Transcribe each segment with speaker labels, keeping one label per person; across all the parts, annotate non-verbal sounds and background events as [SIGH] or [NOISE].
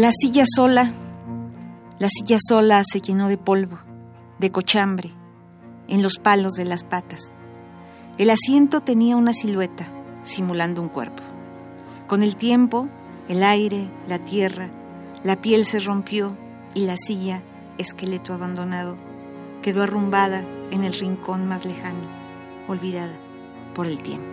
Speaker 1: La silla sola, la silla sola se llenó de polvo, de cochambre, en los palos de las patas. El asiento tenía una silueta, simulando un cuerpo. Con el tiempo, el aire, la tierra, la piel se rompió y la silla, esqueleto abandonado, quedó arrumbada en el rincón más lejano, olvidada por el tiempo.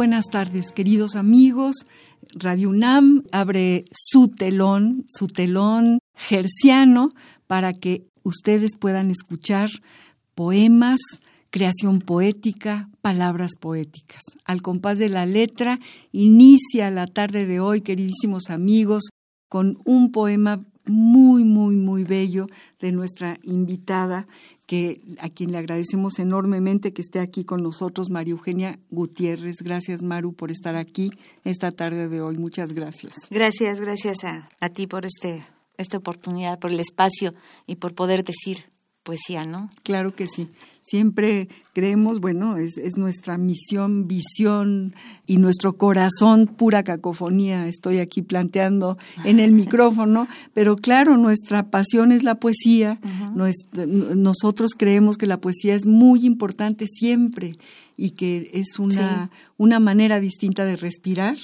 Speaker 2: Buenas tardes, queridos amigos. Radio UNAM abre su telón, su telón gerciano, para que ustedes puedan escuchar poemas, creación poética, palabras poéticas. Al compás de la letra, inicia la tarde de hoy, queridísimos amigos, con un poema muy, muy, muy bello de nuestra invitada, que a quien le agradecemos enormemente que esté aquí con nosotros, María Eugenia Gutiérrez. Gracias, Maru, por estar aquí esta tarde de hoy. Muchas gracias.
Speaker 1: Gracias, gracias a, a ti por este, esta oportunidad, por el espacio y por poder decir poesía, ¿no?
Speaker 2: Claro que sí. Siempre creemos, bueno, es, es, nuestra misión, visión y nuestro corazón, pura cacofonía, estoy aquí planteando en el [LAUGHS] micrófono, pero claro, nuestra pasión es la poesía, uh -huh. nosotros creemos que la poesía es muy importante siempre y que es una, sí. una manera distinta de respirar.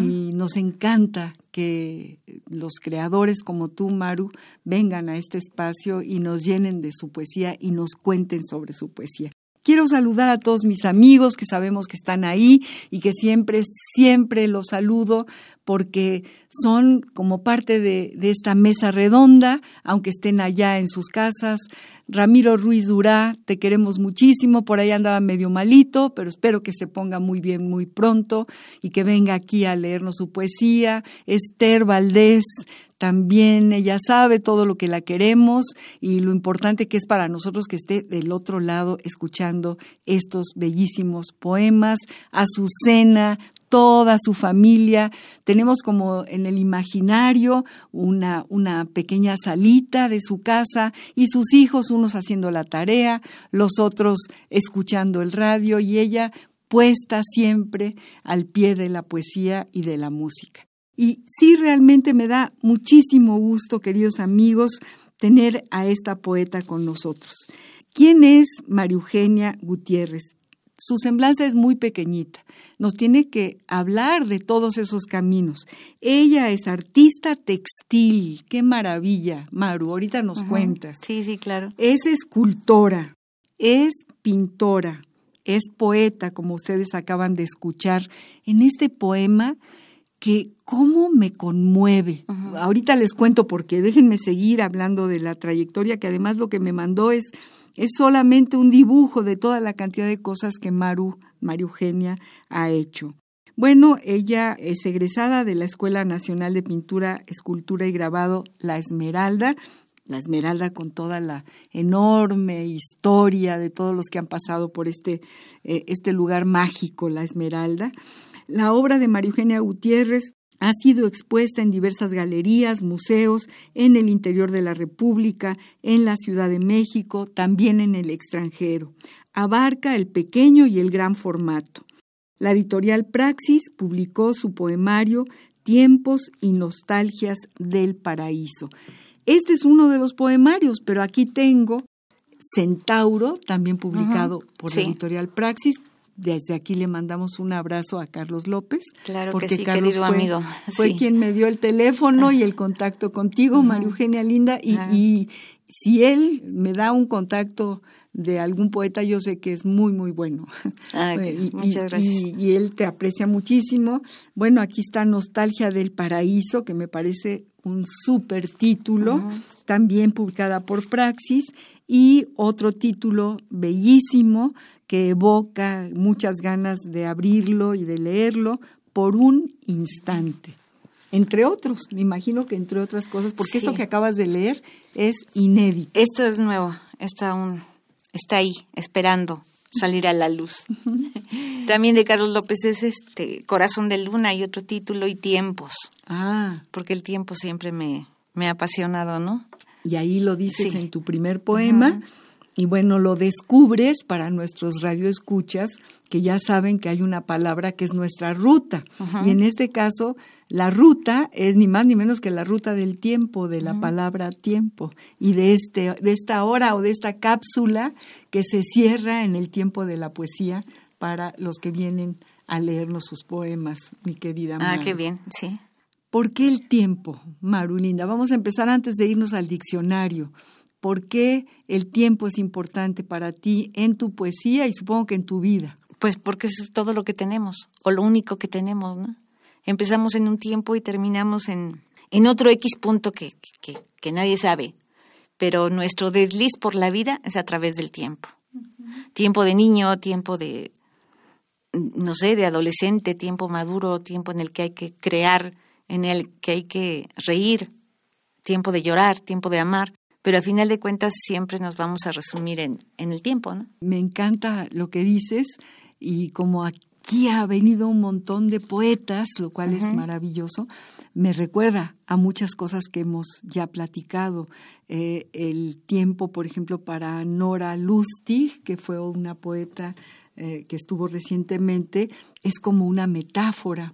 Speaker 2: Y nos encanta que los creadores como tú, Maru, vengan a este espacio y nos llenen de su poesía y nos cuenten sobre su poesía. Quiero saludar a todos mis amigos que sabemos que están ahí y que siempre, siempre los saludo porque son como parte de, de, esta mesa redonda, aunque estén allá en sus casas. Ramiro Ruiz Durá, te queremos muchísimo, por ahí andaba medio malito, pero espero que se ponga muy bien muy pronto y que venga aquí a leernos su poesía. Esther Valdés, también ella sabe todo lo que la queremos y lo importante que es para nosotros que esté del otro lado escuchando estos bellísimos poemas. Azucena, toda su familia. Tenemos como en el imaginario una, una pequeña salita de su casa y sus hijos, unos haciendo la tarea, los otros escuchando el radio y ella puesta siempre al pie de la poesía y de la música. Y sí, realmente me da muchísimo gusto, queridos amigos, tener a esta poeta con nosotros. ¿Quién es María Eugenia Gutiérrez? Su semblanza es muy pequeñita. Nos tiene que hablar de todos esos caminos. Ella es artista textil. Qué maravilla, Maru. Ahorita nos
Speaker 1: Ajá.
Speaker 2: cuentas.
Speaker 1: Sí, sí, claro.
Speaker 2: Es escultora, es pintora, es poeta, como ustedes acaban de escuchar en este poema que cómo me conmueve. Ahorita les cuento porque déjenme seguir hablando de la trayectoria, que además lo que me mandó es, es solamente un dibujo de toda la cantidad de cosas que Maru, María Eugenia ha hecho. Bueno, ella es egresada de la Escuela Nacional de Pintura, Escultura y Grabado La Esmeralda, la Esmeralda con toda la enorme historia de todos los que han pasado por este, eh, este lugar mágico, la Esmeralda. La obra de María Eugenia Gutiérrez ha sido expuesta en diversas galerías, museos, en el interior de la República, en la Ciudad de México, también en el extranjero. Abarca el pequeño y el gran formato. La editorial Praxis publicó su poemario Tiempos y Nostalgias del Paraíso. Este es uno de los poemarios, pero aquí tengo Centauro, también publicado uh -huh. por la editorial Praxis, desde aquí le mandamos un abrazo a Carlos López.
Speaker 1: Claro
Speaker 2: porque
Speaker 1: que sí,
Speaker 2: Carlos
Speaker 1: querido
Speaker 2: fue,
Speaker 1: amigo.
Speaker 2: Fue
Speaker 1: Sí.
Speaker 2: quien me dio el teléfono y el contacto contigo, María Eugenia Linda, y, si él me da un contacto de algún poeta, yo sé que es muy, muy bueno.
Speaker 1: Ah, [LAUGHS]
Speaker 2: Y- y-
Speaker 1: muchas gracias.
Speaker 2: Y, y él te aprecia muchísimo. Bueno, aquí está Nostalgia del Paraíso, que me parece un súper título, también publicada por Praxis, y otro título bellísimo que evoca muchas ganas de abrirlo y de leerlo por un instante. Entre otros, me imagino que entre otras cosas, porque esto que acabas de leer es inédito.
Speaker 1: Esto es nuevo, está aún, está ahí, esperando salir a la luz. También de Carlos López es este Corazón de Luna y otro título y Tiempos,
Speaker 2: Ah,
Speaker 1: porque el tiempo siempre me, me ha apasionado, ¿no?
Speaker 2: y ahí lo dices
Speaker 1: Sí.
Speaker 2: en tu primer poema. Y bueno, lo descubres para nuestros radioescuchas, que ya saben que hay una palabra que es nuestra ruta. Y en este caso, la ruta es ni más ni menos que la ruta del tiempo, de la palabra tiempo, y de, este, de esta hora o de esta cápsula que se cierra en el tiempo de la poesía para los que vienen a leernos sus poemas, mi querida
Speaker 1: Ah,
Speaker 2: Maru.
Speaker 1: qué bien, sí.
Speaker 2: ¿Por qué el tiempo, Marulinda? Vamos a empezar antes de irnos al diccionario. ¿Por qué el tiempo es importante para ti en tu poesía y supongo que en tu vida?
Speaker 1: Pues porque es todo lo que tenemos, o lo único que tenemos, ¿no? Empezamos en un tiempo y terminamos en, en otro X punto que, que, que nadie sabe, pero nuestro desliz por la vida es a través del tiempo. Tiempo de niño, tiempo de, no sé, de adolescente, tiempo maduro, tiempo en el que hay que crear, en el que hay que reír, tiempo de llorar, tiempo de amar, pero a final de cuentas siempre nos vamos a resumir en, en el tiempo, ¿no?
Speaker 2: Me encanta lo que dices y como aquí ha venido un montón de poetas, lo cual es maravilloso, me recuerda a muchas cosas que hemos ya platicado. Eh, el tiempo, por ejemplo, para Nora Lustig, que fue una poeta eh, que estuvo recientemente, es como una metáfora.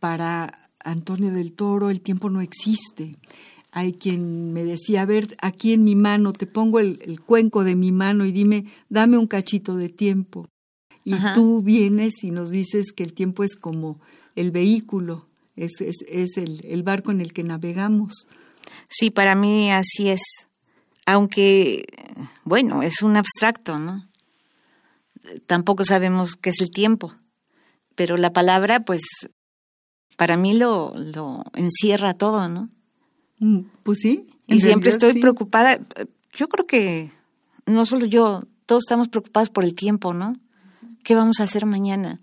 Speaker 2: Para Antonio del Toro, el tiempo no existe. Hay quien me decía, a ver, aquí en mi mano, te pongo el, el cuenco de mi mano y dime, dame un cachito de tiempo. Y
Speaker 1: Ajá.
Speaker 2: tú vienes y nos dices que el tiempo es como el vehículo, es, es, es el, el barco en el que navegamos.
Speaker 1: Sí, para mí así es. Aunque, bueno, es un abstracto, ¿no? Tampoco sabemos qué es el tiempo. Pero la palabra, pues, para mí lo, lo encierra todo, ¿no?
Speaker 2: Mm, Pues sí.
Speaker 1: Y siempre estoy
Speaker 2: sí.
Speaker 1: preocupada. Yo creo que no solo yo, todos estamos preocupados por el tiempo, ¿no? ¿Qué vamos a hacer mañana?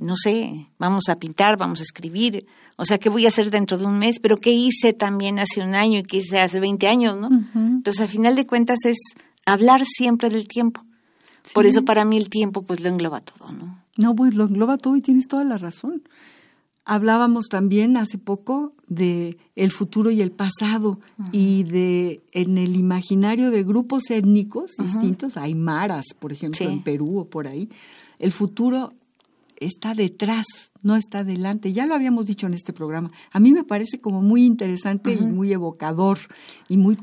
Speaker 1: No sé, vamos a pintar, vamos a escribir, o sea, ¿qué voy a hacer dentro de un mes? Pero ¿qué hice también hace un año y qué hice hace 20 años, no? Entonces, a final de cuentas es hablar siempre del tiempo. Por eso para mí el tiempo pues lo engloba todo, ¿no?
Speaker 2: No, pues lo engloba todo y tienes toda la razón. Hablábamos también hace poco de el futuro y el pasado y de en el imaginario de grupos étnicos distintos, hay maras, por ejemplo,
Speaker 1: Sí.
Speaker 2: en Perú o por ahí, el futuro está detrás, no está delante. Ya lo habíamos dicho en este programa. A mí me parece como muy interesante y muy evocador y muy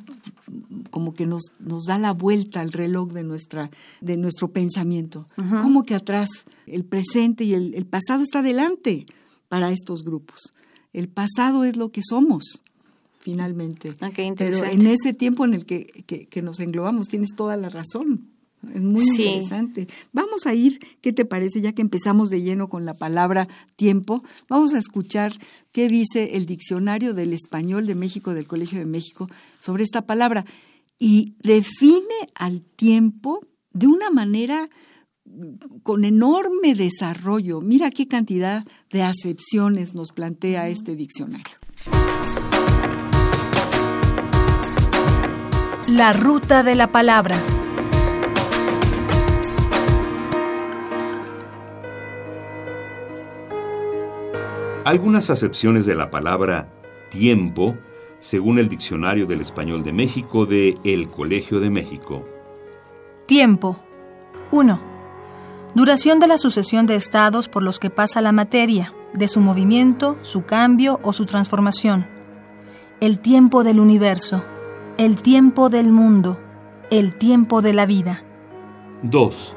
Speaker 2: como que nos, nos da la vuelta al reloj de nuestra de nuestro pensamiento. Como que atrás el presente y el, el pasado está delante para estos grupos. El pasado es lo que somos finalmente.
Speaker 1: Ah, qué
Speaker 2: Pero
Speaker 1: interesante.
Speaker 2: en ese tiempo en el que, que- que nos englobamos tienes toda la razón. Es muy
Speaker 1: Sí.
Speaker 2: interesante. Vamos a ir, ¿qué te parece? Ya que empezamos de lleno con la palabra tiempo, vamos a escuchar qué dice el diccionario del español de México, del Colegio de México, sobre esta palabra. Y define al tiempo de una manera con enorme desarrollo. Mira qué cantidad de acepciones nos plantea este diccionario.
Speaker 3: La ruta de la palabra.
Speaker 4: Algunas acepciones de la palabra tiempo, según el Diccionario del Español de México de El Colegio de México.
Speaker 3: Tiempo. 1. Duración de la sucesión de estados por los que pasa la materia, de su movimiento, su cambio o su transformación. El tiempo del universo, el tiempo del mundo, el tiempo de la vida.
Speaker 4: 2.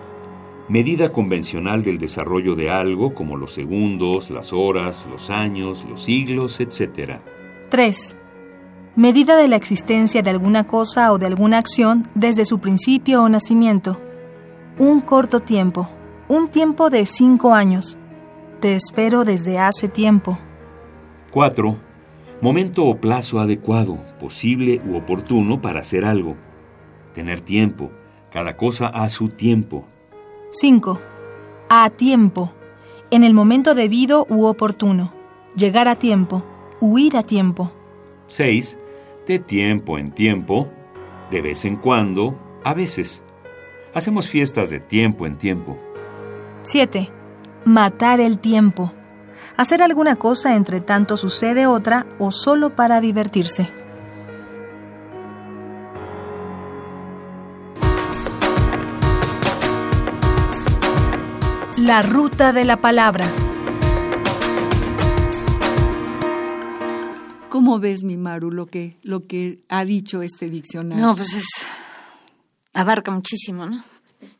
Speaker 4: Medida convencional del desarrollo de algo como los segundos, las horas, los años, los siglos, etc.
Speaker 3: 3. Medida de la existencia de alguna cosa o de alguna acción desde su principio o nacimiento. Un corto tiempo, un tiempo de cinco años. Te espero desde hace tiempo.
Speaker 4: 4. Momento o plazo adecuado, posible u oportuno para hacer algo. Tener tiempo, cada cosa a su tiempo.
Speaker 3: 5. A tiempo, en el momento debido u oportuno. Llegar a tiempo, huir a tiempo.
Speaker 4: 6. De tiempo en tiempo, de vez en cuando, a veces. Hacemos fiestas de tiempo en tiempo.
Speaker 3: 7. Matar el tiempo. Hacer alguna cosa entre tanto sucede otra o solo para divertirse. La ruta de la palabra.
Speaker 2: ¿Cómo ves, mi Maru, lo que, lo que ha dicho este diccionario?
Speaker 1: No, pues es. abarca muchísimo, ¿no?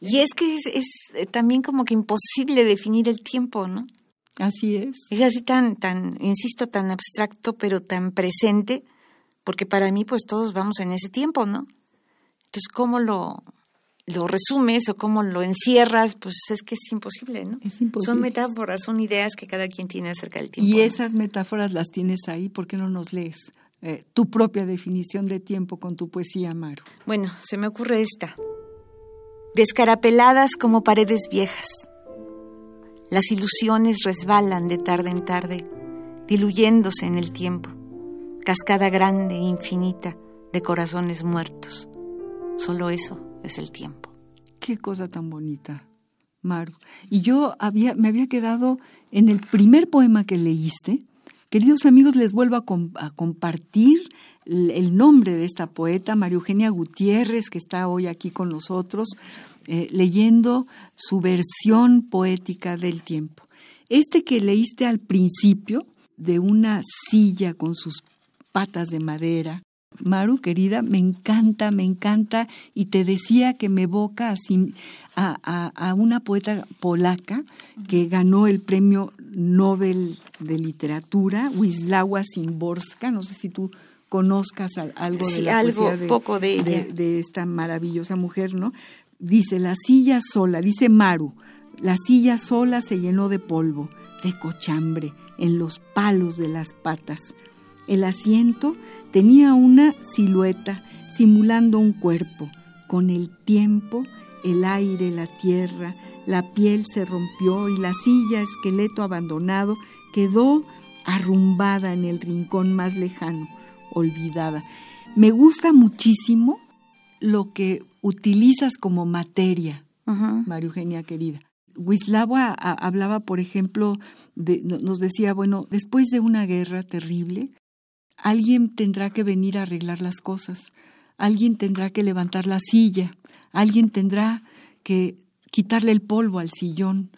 Speaker 1: Y es que es, es también como que imposible definir el tiempo, ¿no?
Speaker 2: Así es.
Speaker 1: Es así tan, tan, insisto, tan abstracto, pero tan presente, porque para mí, pues todos vamos en ese tiempo, ¿no? Entonces, ¿cómo lo, lo resumes o cómo lo encierras? Pues es que es imposible, ¿no?
Speaker 2: Es imposible.
Speaker 1: Son metáforas, son ideas que cada quien tiene acerca del tiempo.
Speaker 2: Y esas metáforas las tienes ahí, ¿por qué no nos lees? Eh, tu propia definición de tiempo con tu poesía, Maru.
Speaker 1: Bueno, se me ocurre esta. Descarapeladas como paredes viejas. Las ilusiones resbalan de tarde en tarde, diluyéndose en el tiempo. Cascada grande e infinita de corazones muertos. Solo eso es el tiempo.
Speaker 2: Qué cosa tan bonita, Maru. Y yo había, me había quedado en el primer poema que leíste. Queridos amigos, les vuelvo a, com a compartir el nombre de esta poeta, María Eugenia Gutiérrez, que está hoy aquí con nosotros, eh, leyendo su versión poética del tiempo. Este que leíste al principio, de una silla con sus patas de madera, Maru, querida, me encanta, me encanta, y te decía que me evoca a, a, a, una poeta polaca que ganó el premio Nobel de Literatura, Wisława Szymborska, no sé si tú conozcas algo
Speaker 1: sí,
Speaker 2: de la
Speaker 1: algo,
Speaker 2: de,
Speaker 1: poco de,
Speaker 2: de, de, esta maravillosa mujer, ¿no? Dice, la silla sola, dice Maru, la silla sola se llenó de polvo, de cochambre, en los palos de las patas. El asiento tenía una silueta simulando un cuerpo. Con el tiempo, el aire, la tierra, la piel se rompió y la silla, esqueleto abandonado, quedó arrumbada en el rincón más lejano, olvidada. Me gusta muchísimo lo que utilizas como materia, uh -huh. María Eugenia querida. Wisława hablaba, por ejemplo, de, nos decía, bueno, después de una guerra terrible, alguien tendrá que venir a arreglar las cosas, alguien tendrá que levantar la silla, alguien tendrá que quitarle el polvo al sillón,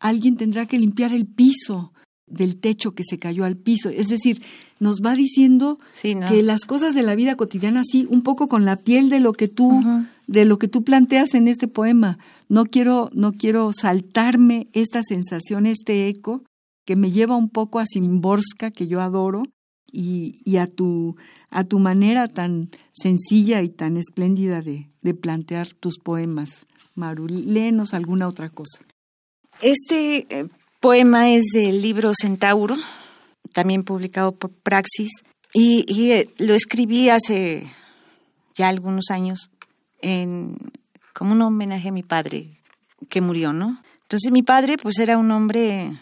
Speaker 2: alguien tendrá que limpiar el piso del techo que se cayó al piso. Es decir, nos va diciendo
Speaker 1: sí, ¿no?
Speaker 2: que las cosas de la vida cotidiana, sí, un poco con la piel de lo que tú, uh -huh. de lo que tú planteas en este poema. No quiero, no quiero saltarme esta sensación, este eco que me lleva un poco a Simborska, que yo adoro, y, a, tu, a tu manera tan sencilla y tan espléndida de, de plantear tus poemas. Maru, léenos alguna otra cosa.
Speaker 1: Este eh, poema es del libro Centauro, también publicado por Praxis, y, y eh, lo escribí hace ya algunos años en, como un homenaje a mi padre que murió, ¿no? Entonces mi padre pues era un hombre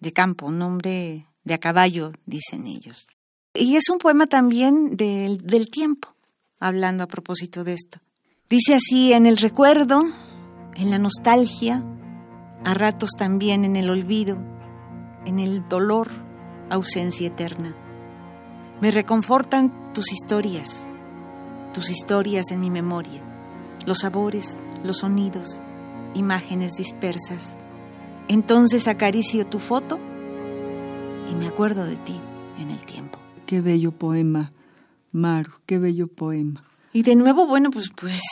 Speaker 1: de campo, un hombre de a caballo, dicen ellos. Y es un poema también del, tiempo, hablando a propósito de esto. Dice así, en el recuerdo, en la nostalgia, a ratos también en el olvido, en el dolor, ausencia eterna. Me reconfortan tus historias, tus historias en mi memoria, los sabores, los sonidos, imágenes dispersas. Entonces acaricio tu foto y me acuerdo de ti en el tiempo.
Speaker 2: Qué bello poema, Maru, qué bello poema.
Speaker 1: Y de nuevo, bueno, pues, pues,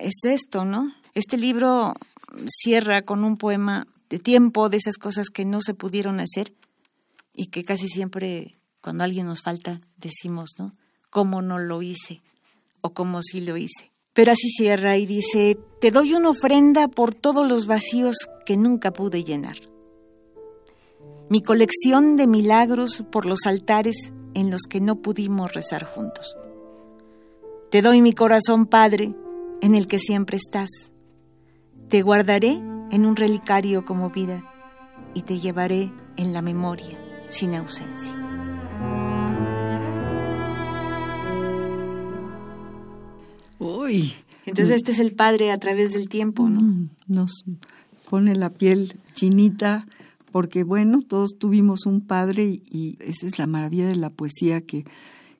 Speaker 1: es esto, ¿no? Este libro cierra con un poema de tiempo, de esas cosas que no se pudieron hacer y que casi siempre cuando alguien nos falta decimos, ¿no? ¿Cómo no lo hice? O cómo sí lo hice. Pero así cierra y dice, te doy una ofrenda por todos los vacíos que nunca pude llenar. Mi colección de milagros por los altares en los que no pudimos rezar juntos. Te doy mi corazón, Padre, en el que siempre estás. Te guardaré en un relicario como vida y te llevaré en la memoria sin ausencia.
Speaker 2: Uy.
Speaker 1: Entonces este es el Padre a través del tiempo, ¿no? Mm,
Speaker 2: nos pone la piel chinita porque bueno, todos tuvimos un padre y, esa es la maravilla de la poesía que,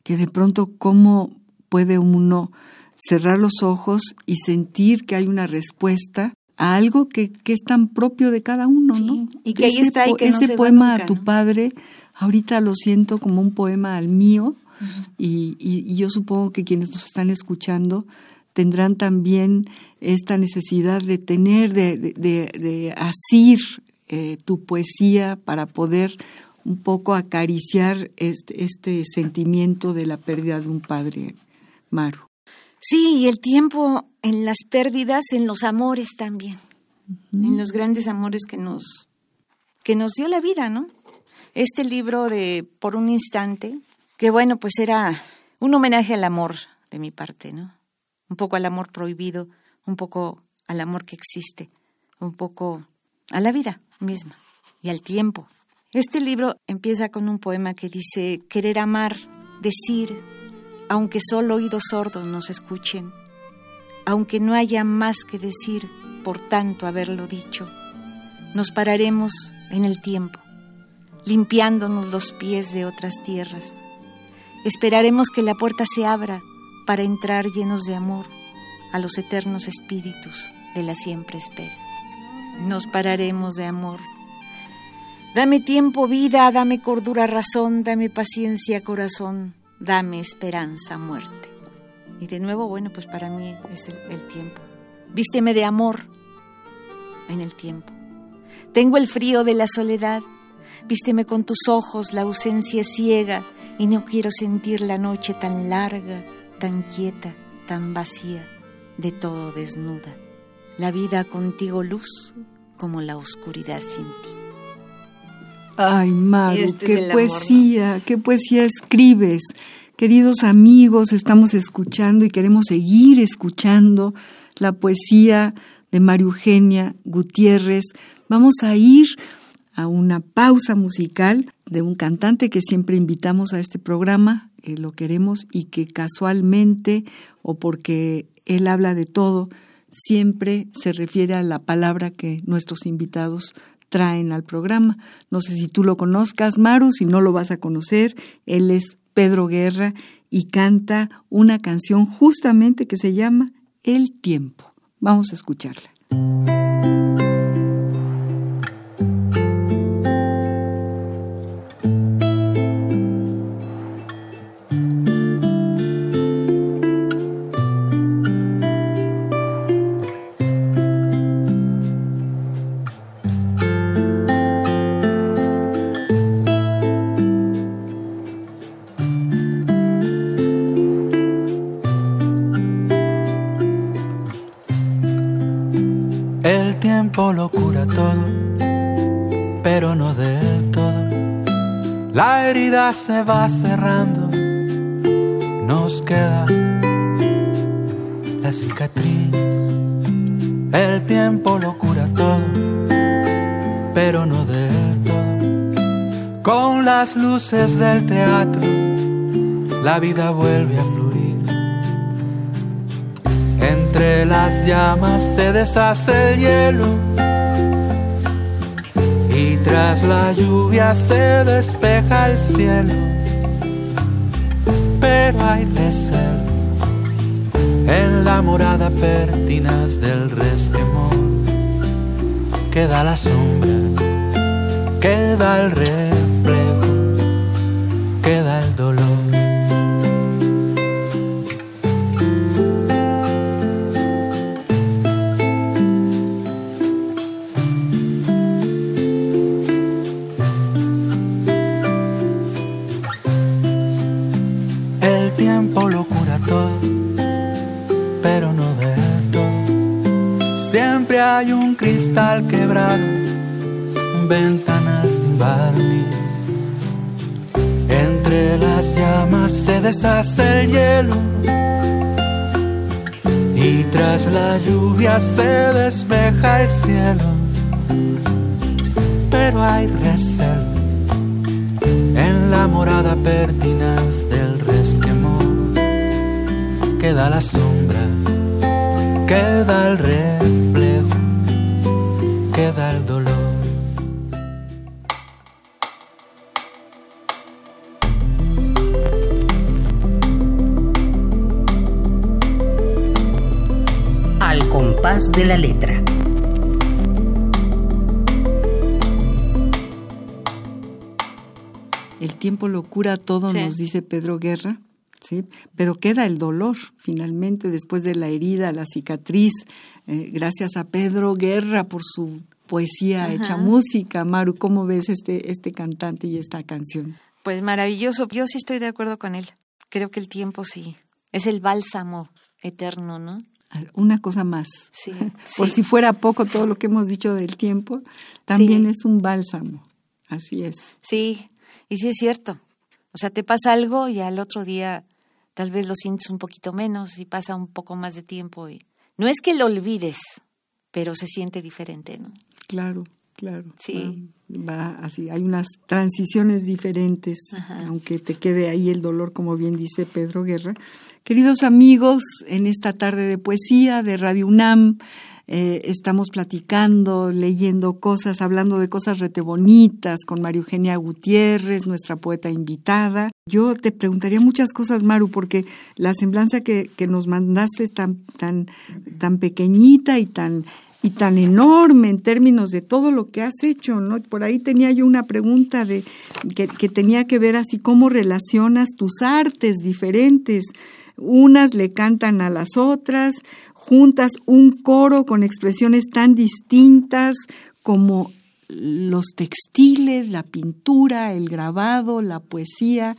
Speaker 2: que de pronto cómo puede uno cerrar los ojos y sentir que hay una respuesta a algo que, que es tan propio de cada uno, ¿no?
Speaker 1: Y que ahí está y que
Speaker 2: ese poema a tu padre, ahorita lo siento como un poema al mío y, y, yo supongo que quienes nos están escuchando tendrán también esta necesidad de tener, de, de, de, asir eh, tu poesía para poder un poco acariciar este, este sentimiento de la pérdida de un padre, Maru.
Speaker 1: Sí, y el tiempo en las pérdidas, en los amores también, en los grandes amores que nos, que nos dio la vida, ¿no? Este libro de Por un instante, que bueno, pues era un homenaje al amor de mi parte, ¿no? Un poco al amor prohibido, un poco al amor que existe, un poco a la vida misma y al tiempo. Este libro empieza con un poema que dice, querer amar, decir, aunque solo oídos sordos nos escuchen, aunque no haya más que decir por tanto haberlo dicho, nos pararemos en el tiempo, limpiándonos los pies de otras tierras. Esperaremos que la puerta se abra para entrar llenos de amor a los eternos espíritus de la siempre espera. Nos pararemos de amor. Dame tiempo, vida, dame cordura, razón, dame paciencia, corazón dame esperanza, muerte. Y de nuevo, bueno, pues para mí es el, tiempo. Vísteme de amor en el tiempo. Tengo el frío de la soledad. Vísteme con tus ojos, la ausencia ciega, y no quiero sentir la noche tan larga, tan quieta, tan vacía, de todo desnuda. La vida contigo luz como la oscuridad sin ti.
Speaker 2: Ay, Maru, este qué poesía, qué poesía escribes. Queridos amigos, estamos escuchando y queremos seguir escuchando la poesía de María Eugenia Gutiérrez. Vamos a ir a una pausa musical de un cantante que siempre invitamos a este programa, que lo queremos y que casualmente o porque él habla de todo, siempre se refiere a la palabra que nuestros invitados traen al programa. No sé si tú lo conozcas, Maru, si no lo vas a conocer, él es Pedro Guerra y canta una canción justamente que se llama El tiempo. Vamos a escucharla.
Speaker 5: Se va cerrando, nos queda la cicatriz. El tiempo lo cura todo, pero no del todo. Con las luces del teatro, la vida vuelve a fluir. Entre las llamas se deshace el hielo tras la lluvia se despeja el cielo, pero hay en la morada pertinaz del resquemor. Queda la sombra, queda el reflejo, hay un cristal quebrado, ventanas sin barniz. Entre las llamas se deshace el hielo y tras la lluvia se despeja el cielo. Pero hay recelo en la morada pertinaz del resquemor. Queda la sombra, queda el reflejo,
Speaker 6: compás de la letra.
Speaker 2: El tiempo lo cura todo, nos dice Pedro Guerra. ¿sí? Pero queda el dolor, finalmente, después de la herida, la cicatriz. Eh, gracias a Pedro Guerra por su poesía hecha música. Maru, ¿cómo ves este, este cantante y esta canción?
Speaker 1: Pues maravilloso. Yo sí estoy de acuerdo con él. Creo que el tiempo sí. Es el bálsamo eterno, ¿no?
Speaker 2: Una cosa más.
Speaker 1: Sí, [LAUGHS]
Speaker 2: Por si fuera poco todo lo que hemos dicho del tiempo, también es un bálsamo. Así es.
Speaker 1: Sí, y sí es cierto. O sea, te pasa algo y al otro día tal vez lo sientes un poquito menos y pasa un poco más de tiempo. Y... No es que lo olvides, pero se siente diferente, ¿no?
Speaker 2: Claro, claro.
Speaker 1: Sí.
Speaker 2: Va, así, hay unas transiciones diferentes, aunque te quede ahí el dolor, como bien dice Pedro Guerra. Queridos amigos, en esta tarde de poesía de Radio UNAM, eh, estamos platicando, leyendo cosas, hablando de cosas rete bonitas con María Eugenia Gutiérrez, nuestra poeta invitada. Yo te preguntaría muchas cosas, Maru, porque la semblanza que, nos mandaste es tan, tan, tan pequeñita y tan y tan enorme en términos de todo lo que has hecho, ¿no? Por ahí tenía yo una pregunta de que tenía que ver así cómo relacionas tus artes diferentes. Unas le cantan a las otras, juntas un coro con expresiones tan distintas como los textiles, la pintura, el grabado, la poesía.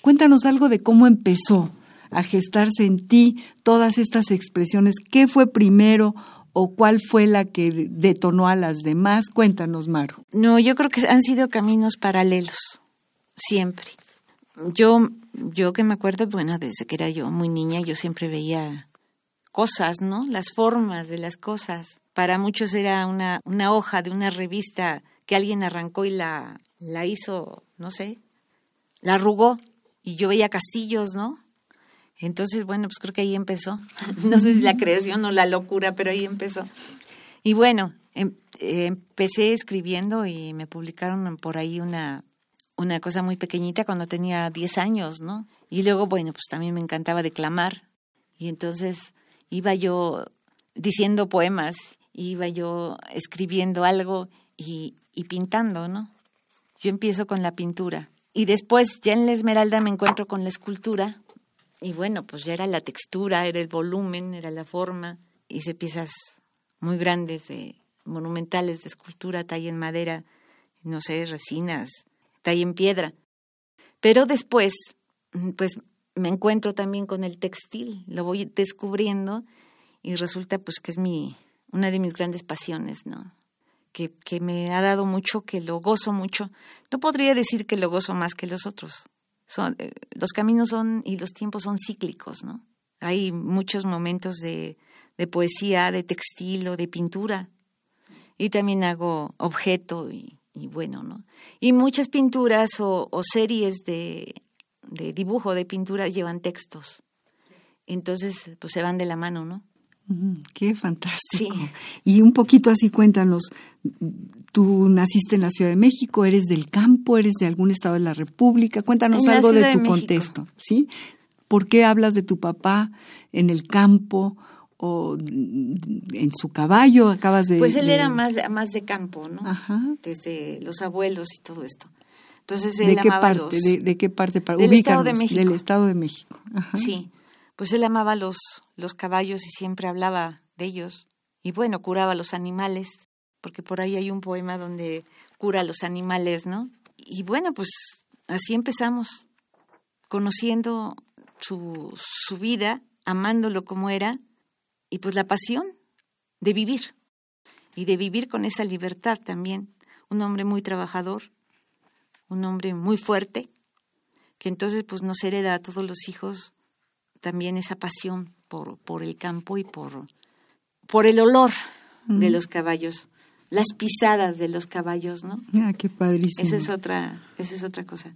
Speaker 2: Cuéntanos algo de cómo empezó a gestarse en ti todas estas expresiones. ¿Qué fue primero o cuál fue la que detonó a las demás? Cuéntanos, Maru.
Speaker 1: No, yo creo que han sido caminos paralelos, siempre. Yo, yo que me acuerdo, bueno, desde que era yo muy niña, yo siempre veía cosas, ¿no? Las formas de las cosas. Para muchos era una, una hoja de una revista que alguien arrancó y la, la hizo, no sé, la arrugó y yo veía castillos, ¿no? Entonces, bueno, pues creo que ahí empezó. [LAUGHS] No sé si la creación o la locura, pero ahí empezó. Y bueno, em, empecé escribiendo y me publicaron por ahí una, una cosa muy pequeñita cuando tenía 10 años, ¿no? Y luego, bueno, pues también me encantaba declamar. Y entonces iba yo diciendo poemas, iba yo escribiendo algo y, y pintando, ¿no? Yo empiezo con la pintura y después ya en la Esmeralda me encuentro con la escultura y bueno, pues ya era la textura, era el volumen, era la forma. Hice piezas muy grandes, de, monumentales de escultura, talla en madera, no sé, resinas, talla en piedra. Pero después, pues me encuentro también con el textil, lo voy descubriendo y resulta pues que es mi una de mis grandes pasiones, ¿no? Que, que me ha dado mucho, que lo gozo mucho. No podría decir que lo gozo más que los otros. Son, eh, los caminos son y los tiempos son cíclicos, ¿no? Hay muchos momentos de, de poesía, de textil o de pintura. Y también hago objeto y, y bueno, ¿no? Y muchas pinturas o, o series de, de dibujo, de pintura, llevan textos. Entonces, pues se van de la mano, ¿no?
Speaker 2: Qué fantástico. Y un poquito así cuéntanos, tú naciste en la Ciudad de México, eres del campo, eres de algún estado de la República, cuéntanos algo de tu contexto, ¿sí? ¿Por qué hablas de tu papá en el campo o en su caballo? Acabas de
Speaker 1: Pues él era más más de campo, ¿no? Ajá. Desde los abuelos y todo esto. Entonces él
Speaker 2: ¿De qué parte? de, qué parte?
Speaker 1: Del Estado de México.
Speaker 2: Del Estado de México. Ajá.
Speaker 1: Sí. Pues él amaba los los caballos y siempre hablaba de ellos. Y bueno, curaba los animales, porque por ahí hay un poema donde cura a los animales, ¿no? Y bueno, pues así empezamos, conociendo su, su vida, amándolo como era, y pues la pasión de vivir. y de vivir con esa libertad también. Un hombre muy trabajador, un hombre muy fuerte, que entonces pues nos hereda a todos los hijos también esa pasión por, por el campo y por, por el olor de los caballos, las pisadas de los caballos, ¿no?
Speaker 2: Ah, qué padrísimo.
Speaker 1: Esa es otra, esa es otra cosa.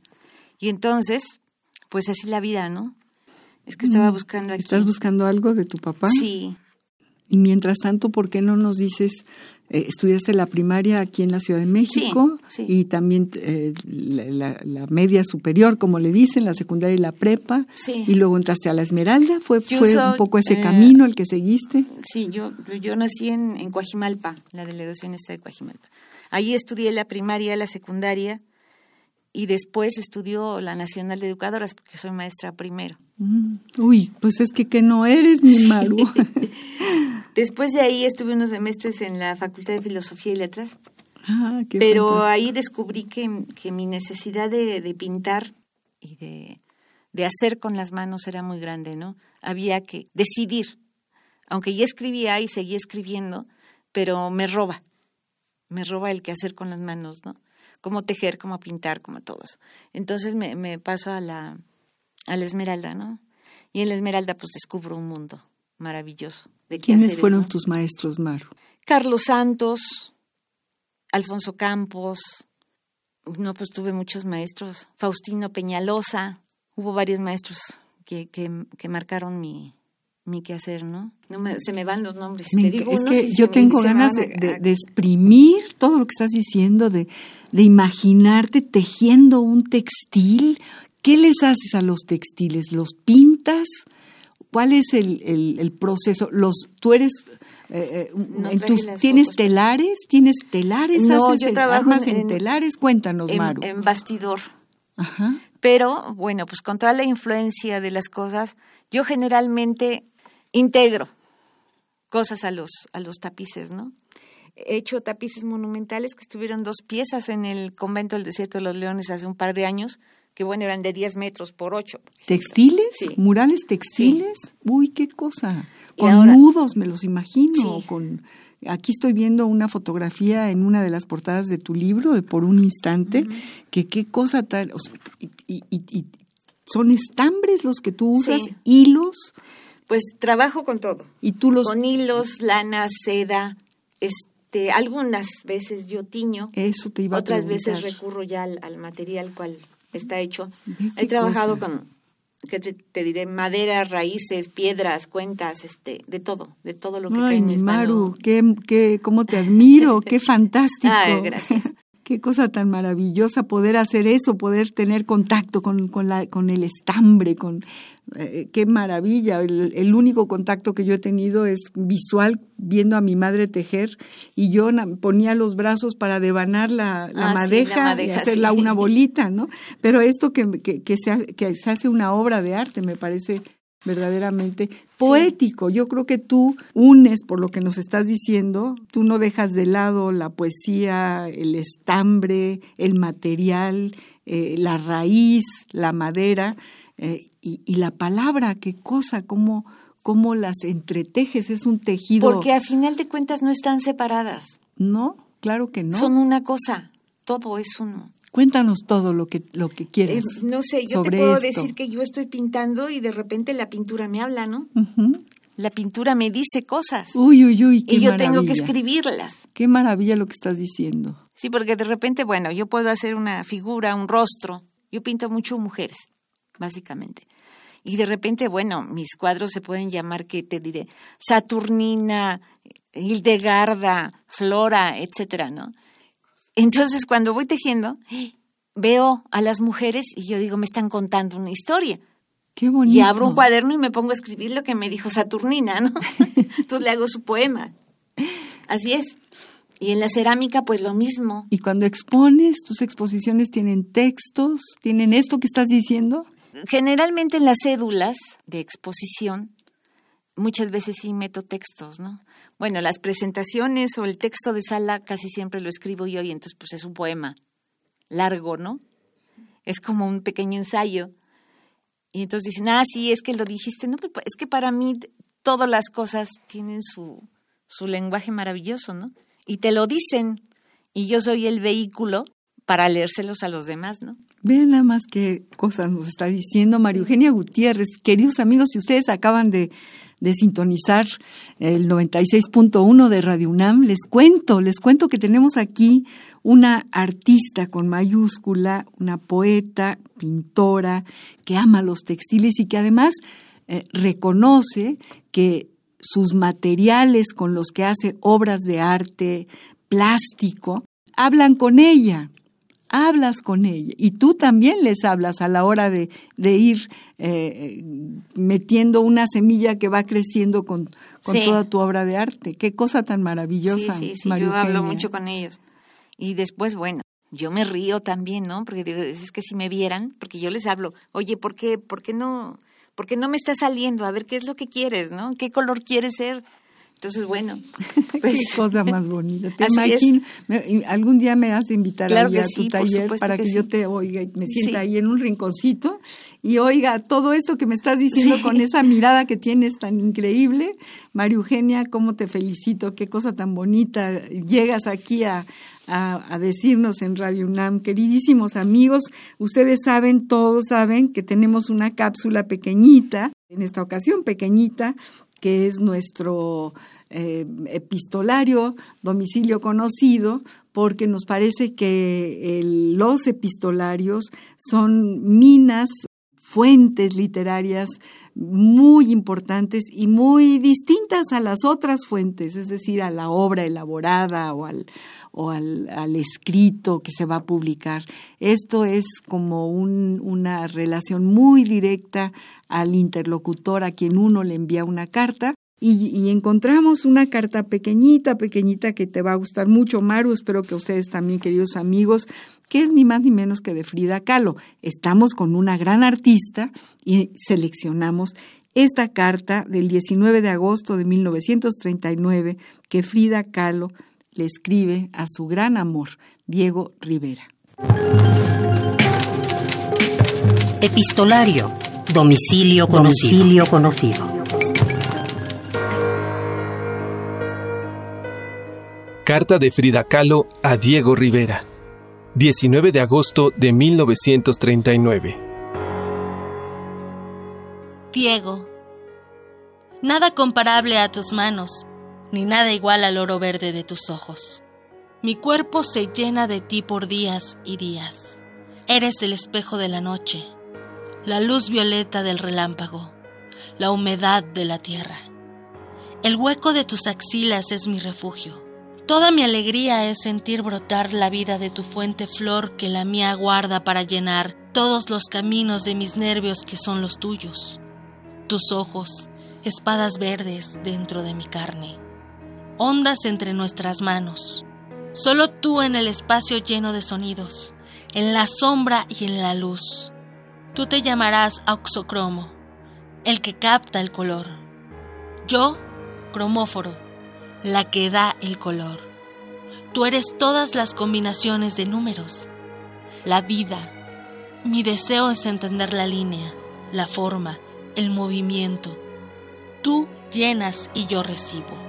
Speaker 1: Y entonces, pues así la vida, ¿no? Es que estaba buscando aquí.
Speaker 2: ¿Estás buscando algo de tu papá?
Speaker 1: Sí.
Speaker 2: Y mientras tanto, ¿por qué no nos dices, eh, estudiaste la primaria aquí en la Ciudad de México
Speaker 1: Sí, sí.
Speaker 2: y también eh, la, la- la media superior, como le dicen, la secundaria y la prepa?
Speaker 1: Sí.
Speaker 2: Y luego entraste a la Esmeralda, ¿fue,
Speaker 1: Yo
Speaker 2: fue
Speaker 1: soy,
Speaker 2: un poco ese
Speaker 1: eh,
Speaker 2: camino el que seguiste?
Speaker 1: Sí, yo, yo- yo nací en, en Coajimalpa, la delegación está de Coajimalpa. Ahí estudié la primaria, la secundaria y después estudió la Nacional de Educadoras porque soy maestra primero.
Speaker 2: Mm, Uy, pues es que que no eres mi Maru. [LAUGHS]
Speaker 1: Después de ahí estuve unos semestres en la Facultad de Filosofía y Letras,
Speaker 2: ah, qué
Speaker 1: pero
Speaker 2: fantástico.
Speaker 1: ahí descubrí que, que mi necesidad de, de pintar y de, de hacer con las manos era muy grande, ¿no? Había que decidir, aunque ya escribía y seguía escribiendo, pero me roba, me roba el que hacer con las manos, ¿no? Cómo tejer, cómo pintar, como todo eso. Entonces me, me paso a la, a la Esmeralda, ¿no? Y en la Esmeralda pues descubro un mundo maravilloso. De
Speaker 2: ¿Quiénes fueron
Speaker 1: ¿no?
Speaker 2: tus maestros, Maru?
Speaker 1: Carlos Santos, Alfonso Campos, no, pues tuve muchos maestros, Faustino Peñalosa, hubo varios maestros que, que, que marcaron mi, mi quehacer, ¿no? no me- se me van los nombres.
Speaker 2: Me
Speaker 1: te digo
Speaker 2: es que yo tengo ganas de, de- de exprimir todo lo que estás diciendo, de, de imaginarte tejiendo un textil. ¿Qué les haces a los textiles? ¿Los pintas? ¿Cuál es el, el- el proceso? Los, ¿Tú eres... eh, eh,
Speaker 1: No
Speaker 2: tus- ¿Tienes telares? ¿Tienes telares?
Speaker 1: No,
Speaker 2: ¿Haces
Speaker 1: yo
Speaker 2: el-
Speaker 1: trabajo
Speaker 2: armas
Speaker 1: en-
Speaker 2: en, telares? Cuéntanos, Maru.
Speaker 1: en, en bastidor.
Speaker 2: Ajá.
Speaker 1: Pero, bueno, pues con toda la influencia de las cosas, yo generalmente integro cosas a los, a los tapices, ¿no? He hecho tapices monumentales que estuvieron dos piezas en el convento del Desierto de los Leones hace un par de años, que bueno, eran de 10 metros por 8.
Speaker 2: ¿Textiles?
Speaker 1: Sí.
Speaker 2: ¿Murales textiles? Uy, qué cosa. Con
Speaker 1: ahora-
Speaker 2: nudos, me los imagino.
Speaker 1: Sí.
Speaker 2: Con, aquí estoy viendo una fotografía en una de las portadas de tu libro, de Por un Instante, que qué cosa o sea, y, y- y- y son estambres los que tú usas, hilos,
Speaker 1: Pues trabajo con todo.
Speaker 2: y tú los...
Speaker 1: Con hilos, lana, seda, este, algunas veces yo tiño,
Speaker 2: Eso te iba a
Speaker 1: otras veces recurro ya al, al material cual está hecho. He trabajado
Speaker 2: cosa.
Speaker 1: con, que te, te diré, madera, raíces, piedras, cuentas, este, de todo, de todo lo que cae
Speaker 2: Ay,
Speaker 1: en
Speaker 2: mi
Speaker 1: mis
Speaker 2: Maru,
Speaker 1: manos.
Speaker 2: qué, qué, cómo te admiro, qué [LAUGHS] fantástico.
Speaker 1: Ay, gracias.
Speaker 2: Qué cosa tan maravillosa poder hacer eso, poder tener contacto con, con, la, con el estambre, con eh, qué maravilla. El, el único contacto que yo he tenido es visual, viendo a mi madre tejer, y yo ponía los brazos para devanar la, la,
Speaker 1: Ah, sí,
Speaker 2: madeja,
Speaker 1: la madeja,
Speaker 2: y hacerla
Speaker 1: sí.
Speaker 2: una [LAUGHS] bolita, ¿no? Pero esto que, que, que se, que se hace una obra de arte me parece verdaderamente poético. Yo creo que tú unes, por lo que nos estás diciendo, tú no dejas de lado la poesía, el estambre, el material, eh, la raíz, la madera eh, y, y la palabra, qué cosa, cómo, cómo las entretejes, es un tejido.
Speaker 1: Porque a final de cuentas no están separadas,
Speaker 2: No, claro que no.
Speaker 1: son una cosa, todo es uno.
Speaker 2: Cuéntanos todo lo que, lo que
Speaker 1: Eh,
Speaker 2: quieras.
Speaker 1: no sé, yo
Speaker 2: sobre
Speaker 1: te puedo
Speaker 2: esto.
Speaker 1: decir que yo estoy pintando y de repente la pintura me habla, ¿no? La pintura me dice cosas
Speaker 2: Uy, uy, uy, qué
Speaker 1: y yo
Speaker 2: maravilla.
Speaker 1: tengo que escribirlas.
Speaker 2: Qué maravilla lo que estás diciendo.
Speaker 1: Sí, porque de repente, bueno, yo puedo hacer una figura, un rostro. Yo pinto mucho mujeres, básicamente. Y de repente, bueno, mis cuadros se pueden llamar, que te diré, Saturnina, Hildegarda, Flora, etcétera, ¿no? Entonces, cuando voy tejiendo, veo a las mujeres y yo digo, me están contando una historia.
Speaker 2: Qué bonito.
Speaker 1: Y abro un cuaderno y me pongo a escribir lo que me dijo Saturnina, ¿no? [LAUGHS] Entonces le hago su poema. Así es. Y en la cerámica, pues lo mismo.
Speaker 2: Y cuando expones, tus exposiciones tienen textos, tienen esto que estás diciendo.
Speaker 1: Generalmente en las cédulas de exposición, muchas veces sí meto textos, ¿no? Bueno, las presentaciones o el texto de sala casi siempre lo escribo yo y entonces pues es un poema largo, ¿no? Es como un pequeño ensayo. Y entonces dicen, ah, sí, es que lo dijiste. No, es que para mí todas las cosas tienen su, su lenguaje maravilloso, ¿no? y te lo dicen. Y yo soy el vehículo para leérselos a los demás, ¿no?
Speaker 2: Vean nada más qué cosas nos está diciendo María Eugenia Gutiérrez. Queridos amigos, si ustedes acaban de, de sintonizar el 96.1 de Radio UNAM, les cuento, les cuento que tenemos aquí una artista con mayúscula, una poeta, pintora, que ama los textiles y que además eh, reconoce que sus materiales con los que hace obras de arte, plástico, hablan con ella, hablas con ella y tú también les hablas a la hora de, ir eh, metiendo una semilla que va creciendo con, toda tu obra de arte. Qué cosa tan maravillosa.
Speaker 1: Sí, sí, sí yo hablo mucho con ellos. Y después, bueno, yo me río también, ¿no? Porque digo, es que si me vieran, porque yo les hablo, oye, ¿por qué, por qué no, por qué no me está saliendo? A ver, ¿qué es lo que quieres, no? ¿Qué color quieres ser? Entonces, bueno. [LAUGHS]
Speaker 2: Pues, Qué cosa más [LAUGHS] bonita. Te imagino, algún día me vas a invitar a, tu taller para que, yo te oiga y me sienta ahí en un rinconcito y oiga todo esto que me estás diciendo con [LAUGHS] esa mirada que tienes tan increíble. María Eugenia, cómo te felicito, qué cosa tan bonita. Llegas aquí a, a, decirnos en Radio UNAM. Queridísimos amigos, ustedes saben, todos saben que tenemos una cápsula pequeñita, en esta ocasión pequeñita, que es nuestro eh, epistolario, domicilio conocido, porque nos parece que los epistolarios son minas, fuentes literarias muy importantes y muy distintas a las otras fuentes, es decir, a la obra elaborada o al, o al, escrito que se va a publicar. Esto es como una relación muy directa al interlocutor a quien uno le envía una carta. Y, encontramos una carta pequeñita, pequeñita que te va a gustar mucho, Maru. Espero que ustedes también, queridos amigos, que es ni más ni menos que de Frida Kahlo. Estamos con una gran artista y seleccionamos esta carta del 19 de agosto de 1939 que Frida Kahlo le escribe a su gran amor, Diego Rivera.
Speaker 6: Epistolario. Domicilio conocido. Domicilio conocido.
Speaker 7: Carta de Frida Kahlo a Diego Rivera. 19 de agosto de 1939.
Speaker 8: Diego, nada comparable a tus manos ni nada igual al oro verde de tus ojos. Mi cuerpo se llena de ti por días y días. Eres el espejo de la noche, la luz violeta del relámpago, la humedad de la tierra. El hueco de tus axilas es mi refugio. Toda mi alegría es sentir brotar la vida de tu fuente flor que la mía guarda para llenar todos los caminos de mis nervios que son los tuyos. Tus ojos, espadas verdes dentro de mi carne ondas entre nuestras manos. Solo tú en el espacio lleno de sonidos, en la sombra y en la luz. Tú te llamarás auxocromo, el que capta el color. Yo, cromóforo, la que da el color. Tú eres todas las combinaciones de números. La vida. Mi deseo es entender la línea, la forma, el movimiento. Tú llenas y yo recibo.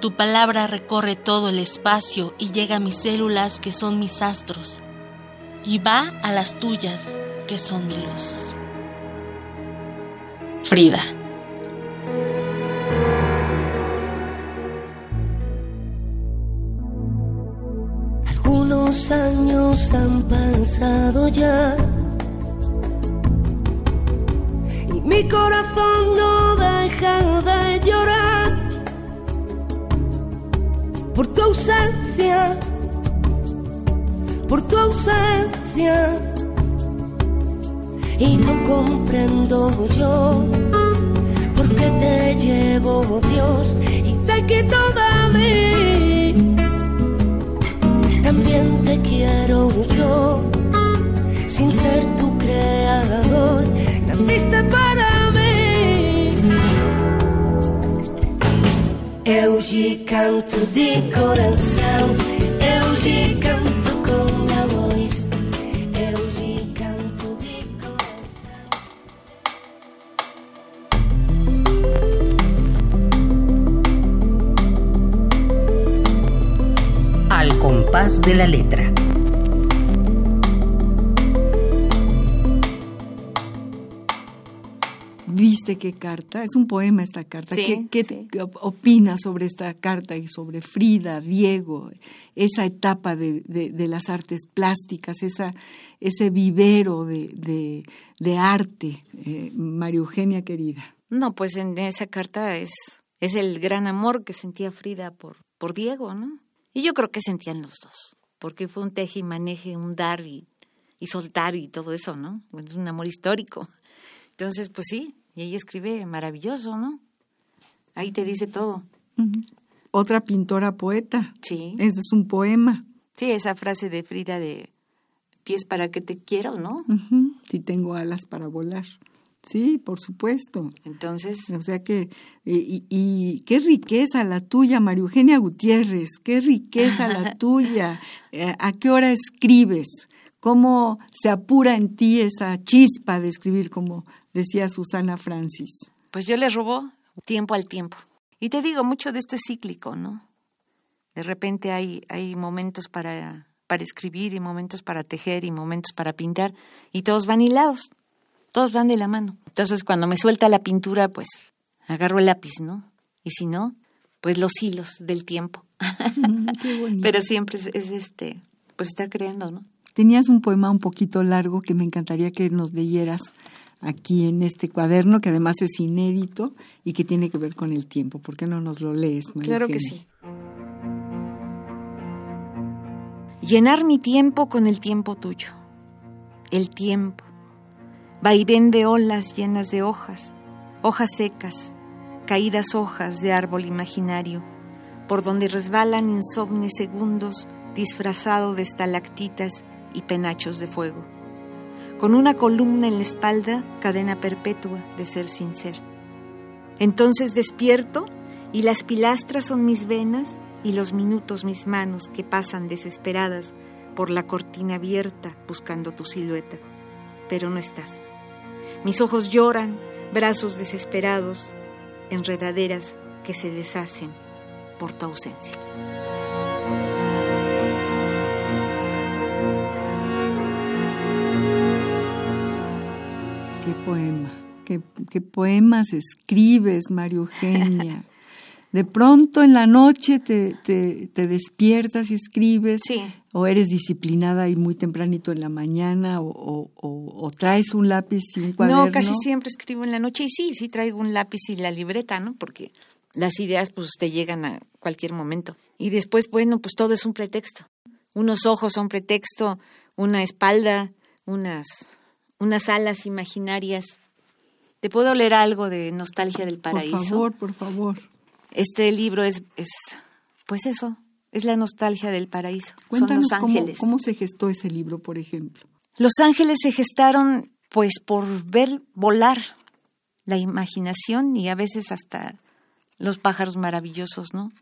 Speaker 8: Tu palabra recorre todo el espacio y llega a mis células que son mis astros y va a las tuyas que son mi luz. Frida.
Speaker 9: Algunos años han pasado ya y mi corazón no deja de llorar por tu ausencia, por tu ausencia. Y no comprendo yo por qué te llevo Dios y te quito de mí. También te quiero yo, sin ser tu creador, naciste para Eu lhe canto de coração, eu lhe canto com minha voz, eu lhe canto de coração.
Speaker 6: compás de la letra.
Speaker 2: ¿Viste qué carta? Es un poema esta carta.
Speaker 1: Sí,
Speaker 2: ¿Qué, qué
Speaker 1: sí.
Speaker 2: opinas sobre esta carta y sobre Frida, Diego, esa etapa de, de- de las artes plásticas, esa, ese vivero de, de- arte, eh, María Eugenia querida?
Speaker 1: No, pues en esa carta es, es el gran amor que sentía Frida por, por Diego, ¿no? Y yo creo que sentían los dos, porque fue un teje y maneje, un dar y, y soltar y todo eso, ¿no? Es un amor histórico. Entonces, pues sí, y ella escribe maravilloso, ¿no? Ahí te dice todo.
Speaker 2: Otra pintora poeta.
Speaker 1: Sí.
Speaker 2: Este es un poema.
Speaker 1: Sí, esa frase de Frida de pies para que te quiero, ¿no?
Speaker 2: Si tengo alas para volar. Sí, por supuesto.
Speaker 1: Entonces,
Speaker 2: O sea que, y, y- y qué riqueza la tuya, María Eugenia Gutiérrez, qué riqueza la [LAUGHS] tuya. Eh, ¿A qué hora escribes? ¿Cómo se apura en ti esa chispa de escribir, como decía Susana Francis?
Speaker 1: pues yo le robó tiempo al tiempo. Y te digo, mucho de esto es cíclico, ¿no? De repente hay, hay momentos para, para escribir y momentos para tejer y momentos para pintar y todos van hilados, todos van de la mano. Entonces cuando me suelta la pintura, pues agarro el lápiz, ¿no? Y si no, pues los hilos del tiempo.
Speaker 2: qué [LAUGHS] bonito.
Speaker 1: Pero siempre es, es este, pues estar creando, ¿no?
Speaker 2: Tenías un poema un poquito largo que me encantaría que nos leyeras aquí en este cuaderno, que además es inédito y que tiene que ver con el tiempo. ¿Por qué no nos lo lees, María
Speaker 1: Claro que sí. Llenar mi tiempo con el tiempo tuyo. El tiempo. Vaivén de olas llenas de hojas, hojas secas, caídas hojas de árbol imaginario, por donde resbalan insomnes segundos disfrazado de estalactitas y penachos de fuego. Con una columna en la espalda, cadena perpetua de ser sin ser. Entonces despierto y las pilastras son mis venas y los minutos mis manos que pasan desesperadas por la cortina abierta buscando tu silueta. Pero no estás. Mis ojos lloran, brazos desesperados, enredaderas que se deshacen por tu ausencia.
Speaker 2: Qué poema, qué, qué poemas escribes, María Eugenia. [LAUGHS] De pronto en la noche te, te, te despiertas y escribes,
Speaker 1: Sí.
Speaker 2: o eres disciplinada y muy tempranito en la mañana, o, o- o- o traes un lápiz y un cuaderno.
Speaker 1: No, casi siempre escribo en la noche y sí, sí traigo un lápiz y la libreta, ¿no? Porque las ideas pues te llegan a cualquier momento. Y después, bueno, pues todo es un pretexto. Unos ojos son pretexto, una espalda, unas, unas alas imaginarias. ¿Te puedo leer algo de Nostalgia del Paraíso?
Speaker 2: Por favor, por favor.
Speaker 1: Este libro es, es, pues eso, es la nostalgia del paraíso.
Speaker 2: Cuéntanos
Speaker 1: Son los
Speaker 2: cómo,
Speaker 1: ángeles.
Speaker 2: cómo se gestó ese libro, por ejemplo.
Speaker 1: Los ángeles se gestaron pues por ver volar la imaginación y a veces hasta los pájaros maravillosos, ¿no?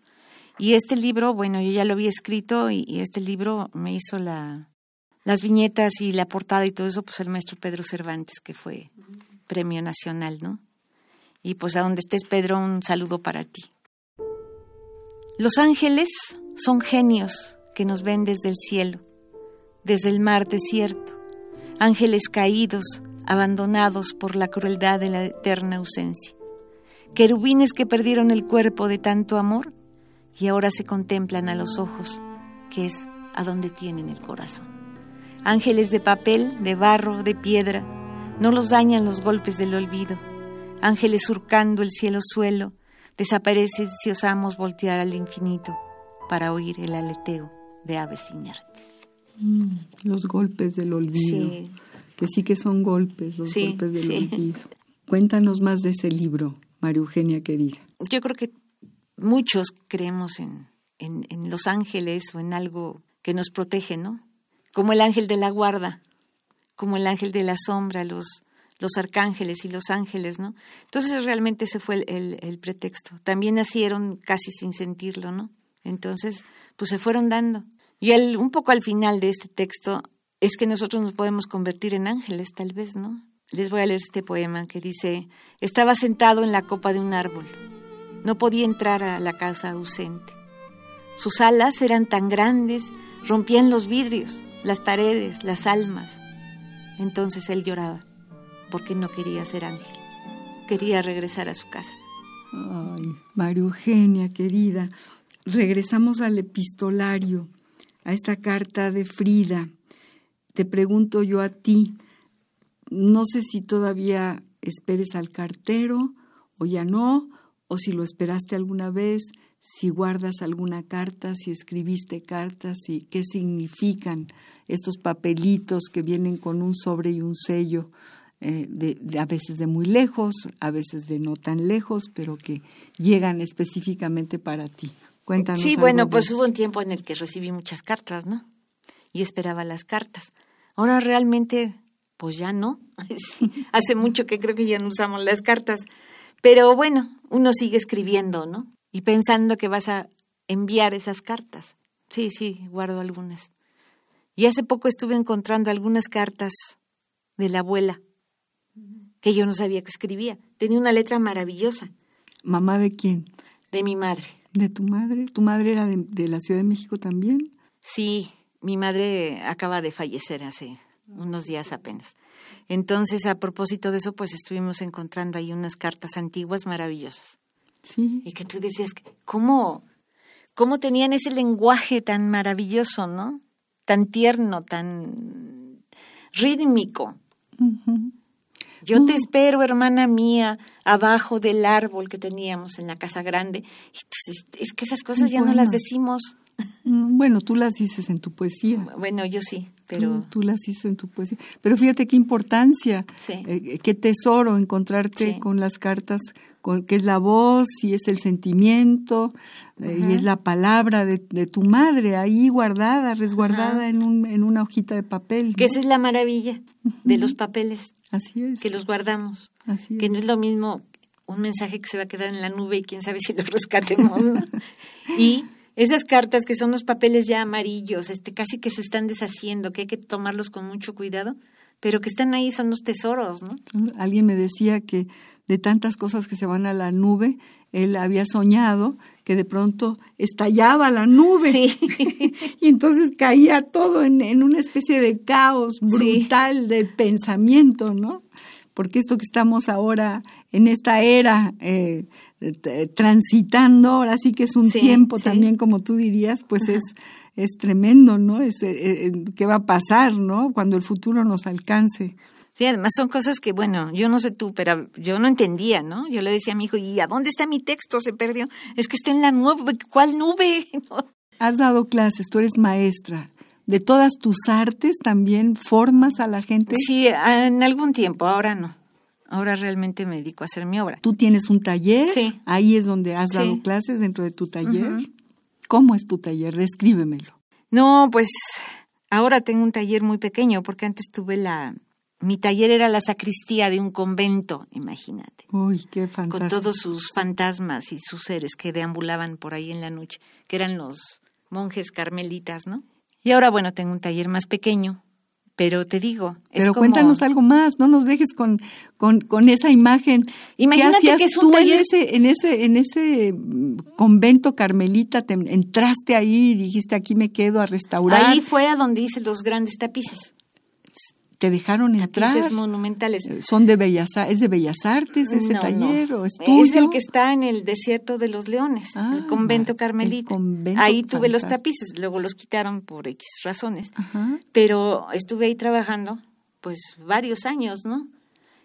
Speaker 1: Y este libro, bueno, yo ya lo había escrito y, y este libro me hizo la, las viñetas y la portada y todo eso, pues el maestro Pedro Cervantes, que fue premio nacional, ¿no? Y pues a donde estés, Pedro, un saludo para ti. Los ángeles son genios que nos ven desde el cielo, desde el mar desierto, ángeles caídos, abandonados por la crueldad de la eterna ausencia, querubines que perdieron el cuerpo de tanto amor y ahora se contemplan a los ojos, que es a donde tienen el corazón. Ángeles de papel, de barro, de piedra, no los dañan los golpes del olvido. Ángeles surcando el cielo suelo, desaparecen si osamos voltear al infinito para oír el aleteo de aves inertes.
Speaker 2: Mm, los golpes del olvido.
Speaker 1: Sí.
Speaker 2: Que sí que son golpes, los
Speaker 1: Sí,
Speaker 2: golpes del
Speaker 1: sí.
Speaker 2: olvido. Cuéntanos más de ese libro, María Eugenia querida.
Speaker 1: Yo creo que muchos creemos en, en, en los ángeles o en algo que nos protege, ¿no? Como el ángel de la guarda, como el ángel de la sombra, los, los arcángeles y los ángeles, ¿no? Entonces realmente ese fue el, el- pretexto. También nacieron casi sin sentirlo, ¿no? Entonces, pues se fueron dando. Y el, un poco al final de este texto es que nosotros nos podemos convertir en ángeles, tal vez, ¿no? Les voy a leer este poema que dice, estaba sentado en la copa de un árbol. No podía entrar a la casa ausente. Sus alas eran tan grandes, rompían los vidrios, las paredes, las almas. Entonces él lloraba porque no quería ser ángel, quería regresar a su casa.
Speaker 2: Ay, María Eugenia, querida, regresamos al epistolario, a esta carta de Frida. Te pregunto yo a ti, no sé si todavía esperes al cartero o ya no, o si lo esperaste alguna vez, si guardas alguna carta, si escribiste cartas y qué significan estos papelitos que vienen con un sobre y un sello, eh, de, de- a veces de muy lejos, a veces de no tan lejos, pero que llegan específicamente para ti. Cuéntanos.
Speaker 1: Sí,
Speaker 2: algo
Speaker 1: bueno, pues hubo un tiempo en el que recibí muchas cartas, ¿no? Y esperaba las cartas. Ahora realmente, pues ya no. [LAUGHS] Hace mucho que creo que ya no usamos las cartas. Pero bueno, uno sigue escribiendo, ¿no? Y pensando que vas a enviar esas cartas. Sí, sí, guardo algunas. Y hace poco estuve encontrando algunas cartas de la abuela que yo no sabía que escribía. Tenía una letra maravillosa
Speaker 2: ¿Mamá de quién?
Speaker 1: de mi madre.
Speaker 2: ¿De tu madre? ¿Tu madre era de, de la Ciudad de México también?
Speaker 1: Sí, mi madre acaba de fallecer hace unos días apenas. Entonces, a propósito de eso, pues estuvimos encontrando ahí unas cartas antiguas maravillosas.
Speaker 2: Sí.
Speaker 1: Y que tú decías, ¿cómo, cómo tenían ese lenguaje tan maravilloso, ¿no? Tan tierno, tan rítmico. Yo
Speaker 2: Mm.
Speaker 1: te espero, hermana mía, abajo del árbol que teníamos en la casa grande. Es que esas cosas ya no las decimos.
Speaker 2: Mm, Bueno, tú las dices en tu poesía.
Speaker 1: Bueno, yo sí, pero...
Speaker 2: Tú, tú las dices en tu poesía. Pero fíjate qué importancia,
Speaker 1: Sí.
Speaker 2: eh, qué tesoro encontrarte
Speaker 1: Sí.
Speaker 2: con las cartas, con, que es la voz y es el sentimiento eh, y es la palabra de, de tu madre ahí guardada, resguardada en, un, en una hojita de papel.
Speaker 1: Que esa es la maravilla de los papeles,
Speaker 2: Así es.
Speaker 1: que los guardamos.
Speaker 2: así
Speaker 1: Que no es lo mismo un mensaje que se va a quedar en la nube y quién sabe si lo rescatemos. ¿no? [LAUGHS] y esas cartas que son los papeles ya amarillos, este, casi que se están deshaciendo, que hay que tomarlos con mucho cuidado, pero que están ahí son los tesoros, ¿no?
Speaker 2: Alguien me decía que de tantas cosas que se van a la nube, él había soñado que de pronto estallaba la nube.
Speaker 1: Sí. [LAUGHS]
Speaker 2: y entonces caía todo en, en una especie de caos brutal de pensamiento, ¿no? Porque esto que estamos ahora en esta era eh, transitando, ahora sí que es un
Speaker 1: Sí,
Speaker 2: tiempo
Speaker 1: sí.
Speaker 2: también, como tú dirías, pues es, es tremendo, ¿no? Es, eh, eh, ¿Qué va a pasar, ¿no? Cuando el futuro nos alcance.
Speaker 1: Sí, además son cosas que, bueno, yo no sé tú, pero yo no entendía, ¿no? Yo le decía a mi hijo, ¿y a dónde está mi texto? Se perdió. Es que está en la nube. ¿Cuál nube? [LAUGHS] No.
Speaker 2: Has dado clases, tú eres maestra. De todas tus artes también formas a la gente.
Speaker 1: Sí, en algún tiempo, ahora no. Ahora realmente me dedico a hacer mi obra.
Speaker 2: Tú tienes un taller,
Speaker 1: Sí.
Speaker 2: ahí es donde has
Speaker 1: Sí.
Speaker 2: dado clases dentro de tu taller. ¿Cómo es tu taller? Descríbemelo.
Speaker 1: No, pues ahora tengo un taller muy pequeño porque antes tuve la... Mi taller era la sacristía de un convento, imagínate,
Speaker 2: Uy, qué
Speaker 1: con
Speaker 2: fantástico.
Speaker 1: todos sus fantasmas y sus seres que deambulaban por ahí en la noche, que eran los monjes carmelitas, ¿no? Y ahora, bueno, tengo un taller más pequeño, pero te digo, es
Speaker 2: Pero
Speaker 1: como-
Speaker 2: cuéntanos algo más, no nos dejes con, con, con esa imagen.
Speaker 1: Imagínate
Speaker 2: ¿Qué hacías
Speaker 1: que es un
Speaker 2: tú
Speaker 1: taller-
Speaker 2: en ese, en ese, en ese mm, convento carmelita? Te entraste ahí y dijiste aquí me quedo a restaurar.
Speaker 1: Ahí fue a donde hice los grandes tapices,
Speaker 2: te dejaron entrar.
Speaker 1: tapices monumentales.
Speaker 2: Son de bellas, es de bellas artes ese
Speaker 1: No,
Speaker 2: taller
Speaker 1: no.
Speaker 2: o es tuyo.
Speaker 1: Es el que está en el desierto de los leones,
Speaker 2: Ah,
Speaker 1: el convento
Speaker 2: el
Speaker 1: carmelita.
Speaker 2: convento
Speaker 1: ahí tuve los tapices, luego los quitaron por X razones.
Speaker 2: Ajá.
Speaker 1: Pero estuve ahí trabajando pues varios años, ¿no?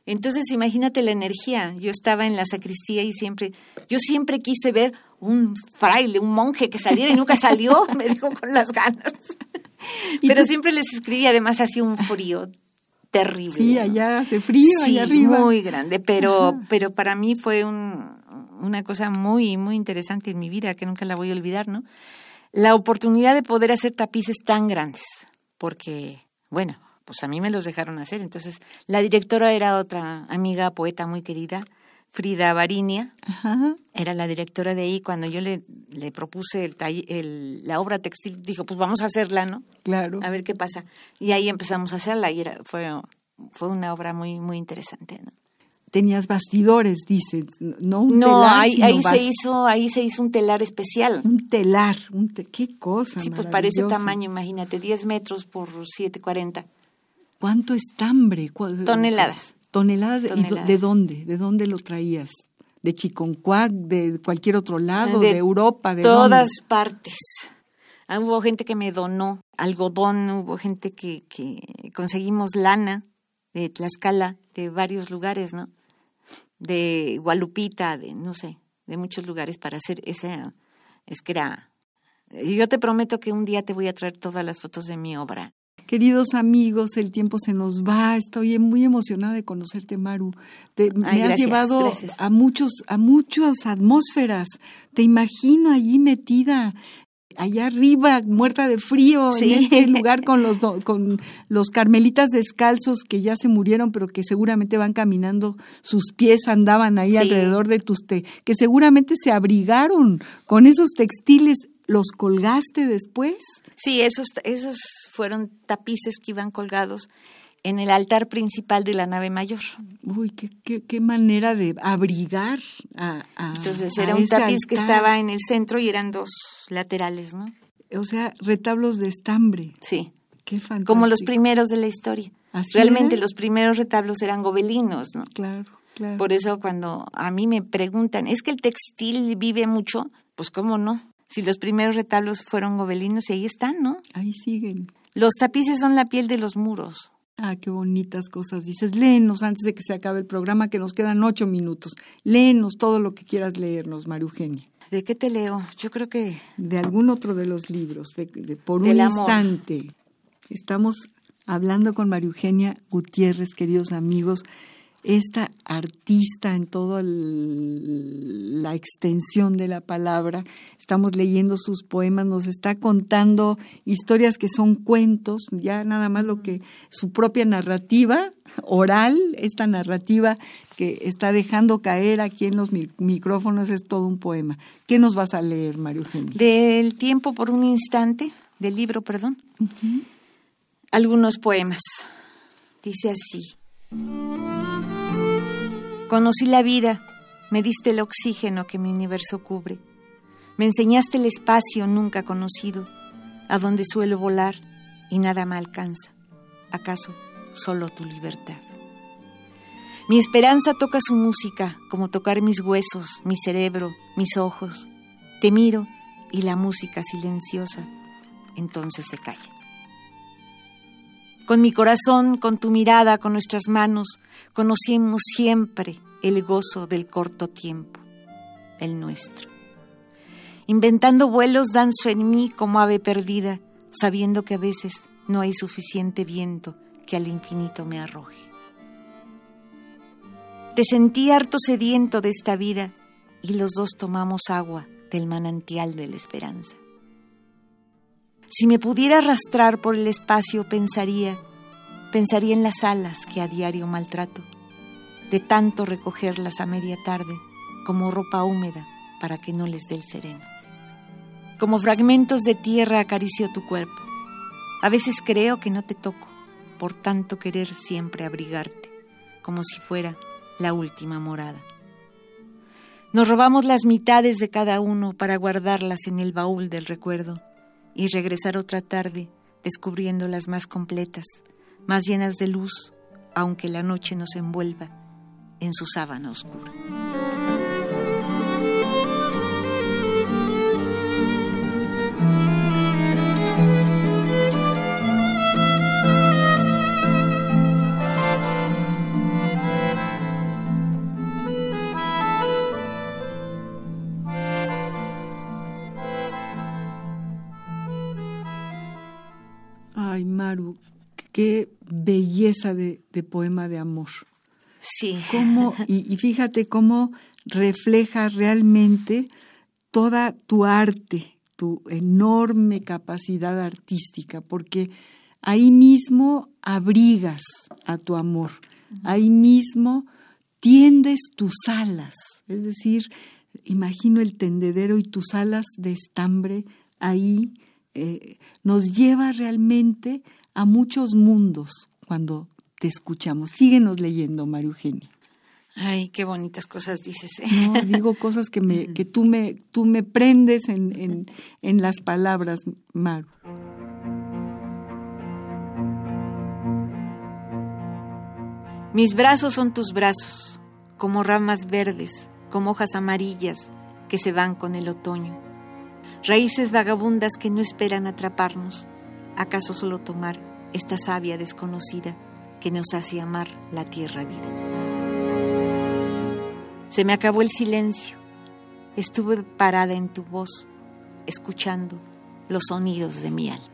Speaker 1: Entonces imagínate la energía. Yo estaba en la sacristía y siempre, yo siempre quise ver un fraile, un monje que saliera y nunca [LAUGHS] salió, me dejó con las ganas.
Speaker 2: ¿Y
Speaker 1: Pero
Speaker 2: tú-
Speaker 1: siempre les escribía, además hacía un frío terrible.
Speaker 2: Sí, allá hace frío,
Speaker 1: Sí,
Speaker 2: allá arriba.
Speaker 1: muy grande, pero,
Speaker 2: Ajá.
Speaker 1: pero para mí fue un, una cosa muy, muy interesante en mi vida que nunca la voy a olvidar, ¿no? La oportunidad de poder hacer tapices tan grandes, porque, bueno, pues a mí me los dejaron hacer. Entonces, la directora era otra amiga, poeta muy querida, Frida Barinia,
Speaker 2: Ajá.
Speaker 1: era la directora de ahí. Cuando yo le, le propuse el, la obra textil, dijo, pues vamos a hacerla, ¿no?
Speaker 2: Claro.
Speaker 1: a ver qué pasa. Y ahí empezamos a hacerla y era, fue, fue una obra muy, muy interesante. ¿no?
Speaker 2: tenías bastidores, dices, no un
Speaker 1: no,
Speaker 2: telar,
Speaker 1: ahí,
Speaker 2: sino
Speaker 1: ahí
Speaker 2: bas-
Speaker 1: se hizo, ahí se hizo un telar especial.
Speaker 2: un telar, un te- qué cosa.
Speaker 1: Sí, pues para ese tamaño, imagínate, 10 metros por 740.
Speaker 2: ¿Cuánto estambre? ¿Cuál-
Speaker 1: Toneladas.
Speaker 2: Toneladas. de- ¿y. ¿De dónde? ¿De dónde los traías? ¿De Chiconcuac? ¿De cualquier otro lado? ¿De,
Speaker 1: De
Speaker 2: Europa? ¿De
Speaker 1: todas
Speaker 2: dónde?
Speaker 1: partes. Ah, Hubo gente que me donó algodón, hubo gente que, que conseguimos lana de Tlaxcala, de varios lugares, ¿no? De Gualupita, de no sé, de muchos lugares para hacer esa. Es que era. y Yo te prometo que un día te voy a traer todas las fotos de mi obra.
Speaker 2: Queridos amigos, el tiempo se nos va. Estoy muy emocionada de conocerte, Maru. Te- me has llevado
Speaker 1: gracias.
Speaker 2: a muchos, a muchas atmósferas. Te imagino allí metida, allá arriba, muerta de frío,
Speaker 1: Sí.
Speaker 2: en este lugar con los [LAUGHS] con los carmelitas descalzos que ya se murieron, pero que seguramente van caminando, sus pies andaban ahí
Speaker 1: Sí.
Speaker 2: alrededor de tus te, que seguramente se abrigaron con esos textiles. ¿Los colgaste después?
Speaker 1: Sí, esos, esos fueron tapices que iban colgados en el altar principal de la nave mayor.
Speaker 2: Uy, qué, qué, qué manera de abrigar a, a-
Speaker 1: Entonces
Speaker 2: a
Speaker 1: era un tapiz que estaba en el centro y eran dos laterales, ¿no?
Speaker 2: O sea, retablos de estambre.
Speaker 1: Sí,
Speaker 2: Qué fantástico.
Speaker 1: como los primeros de la historia.
Speaker 2: ¿Así
Speaker 1: Realmente
Speaker 2: era?
Speaker 1: los primeros retablos eran gobelinos, ¿no?
Speaker 2: Claro, claro.
Speaker 1: Por eso cuando a mí me preguntan, ¿es que el textil vive mucho? Pues cómo no. Si los primeros retablos fueron gobelinos y ahí están, ¿no?
Speaker 2: Ahí siguen.
Speaker 1: Los tapices son la piel de los muros.
Speaker 2: Ah, qué bonitas cosas dices. Léenos antes de que se acabe el programa, que nos quedan ocho minutos. Léenos todo lo que quieras leernos, María Eugenia.
Speaker 1: ¿De qué te leo? Yo creo que
Speaker 2: De algún otro de los libros, de, de por
Speaker 1: Del
Speaker 2: un
Speaker 1: amor.
Speaker 2: instante. Estamos hablando con María Eugenia Gutiérrez, queridos amigos, esta artista en toda la extensión de la palabra. Estamos leyendo sus poemas, nos está contando historias que son cuentos, ya nada más lo que su propia narrativa oral, esta narrativa que está dejando caer aquí en los mi- micrófonos es todo un poema. ¿Qué nos vas a leer, María Eugenia?
Speaker 1: del tiempo por un instante, del libro, perdón, algunos poemas. Dice así. Conocí la vida, me diste el oxígeno que mi universo cubre. Me enseñaste el espacio nunca conocido, a donde suelo volar y nada me alcanza. ¿Acaso solo tu libertad? Mi esperanza toca su música, como tocar mis huesos, mi cerebro, mis ojos. Te miro y la música silenciosa entonces se calla. Con mi corazón, con tu mirada, con nuestras manos, conocimos siempre el gozo del corto tiempo, el nuestro. Inventando vuelos danzo en mí como ave perdida, sabiendo que a veces no hay suficiente viento que al infinito me arroje. Te sentí harto sediento de esta vida y los dos tomamos agua del manantial de la esperanza. Si me pudiera arrastrar por el espacio, pensaría, pensaría en las alas que a diario maltrato, de tanto recogerlas a media tarde como ropa húmeda para que no les dé el sereno. Como fragmentos de tierra acaricio tu cuerpo. A veces creo que no te toco, por tanto querer siempre abrigarte, como si fuera la última morada. Nos robamos las mitades de cada uno para guardarlas en el baúl del recuerdo y regresar otra tarde descubriendo las más completas, más llenas de luz, aunque la noche nos envuelva en su sábana oscura.
Speaker 2: Belleza de, de poema de amor.
Speaker 1: Sí.
Speaker 2: Cómo, y, y fíjate cómo refleja realmente toda tu arte, tu enorme capacidad artística, porque ahí mismo abrigas a tu amor, ahí mismo tiendes tus alas, es decir, imagino el tendedero y tus alas de estambre ahí eh, nos lleva realmente a muchos mundos cuando te escuchamos. Síguenos leyendo, María Eugenia.
Speaker 1: Ay, qué bonitas cosas dices. ¿eh?
Speaker 2: No, digo cosas que me, [LAUGHS] que tú me, tú me prendes en, en, en las palabras, Maru.
Speaker 1: Mis brazos son tus brazos, como ramas verdes, como hojas amarillas que se van con el otoño. Raíces vagabundas que no esperan atraparnos. ¿Acaso solo tomar esta savia desconocida que nos hace amar la tierra vida? Se me acabó el silencio. Estuve parada en tu voz, escuchando los sonidos de mi alma.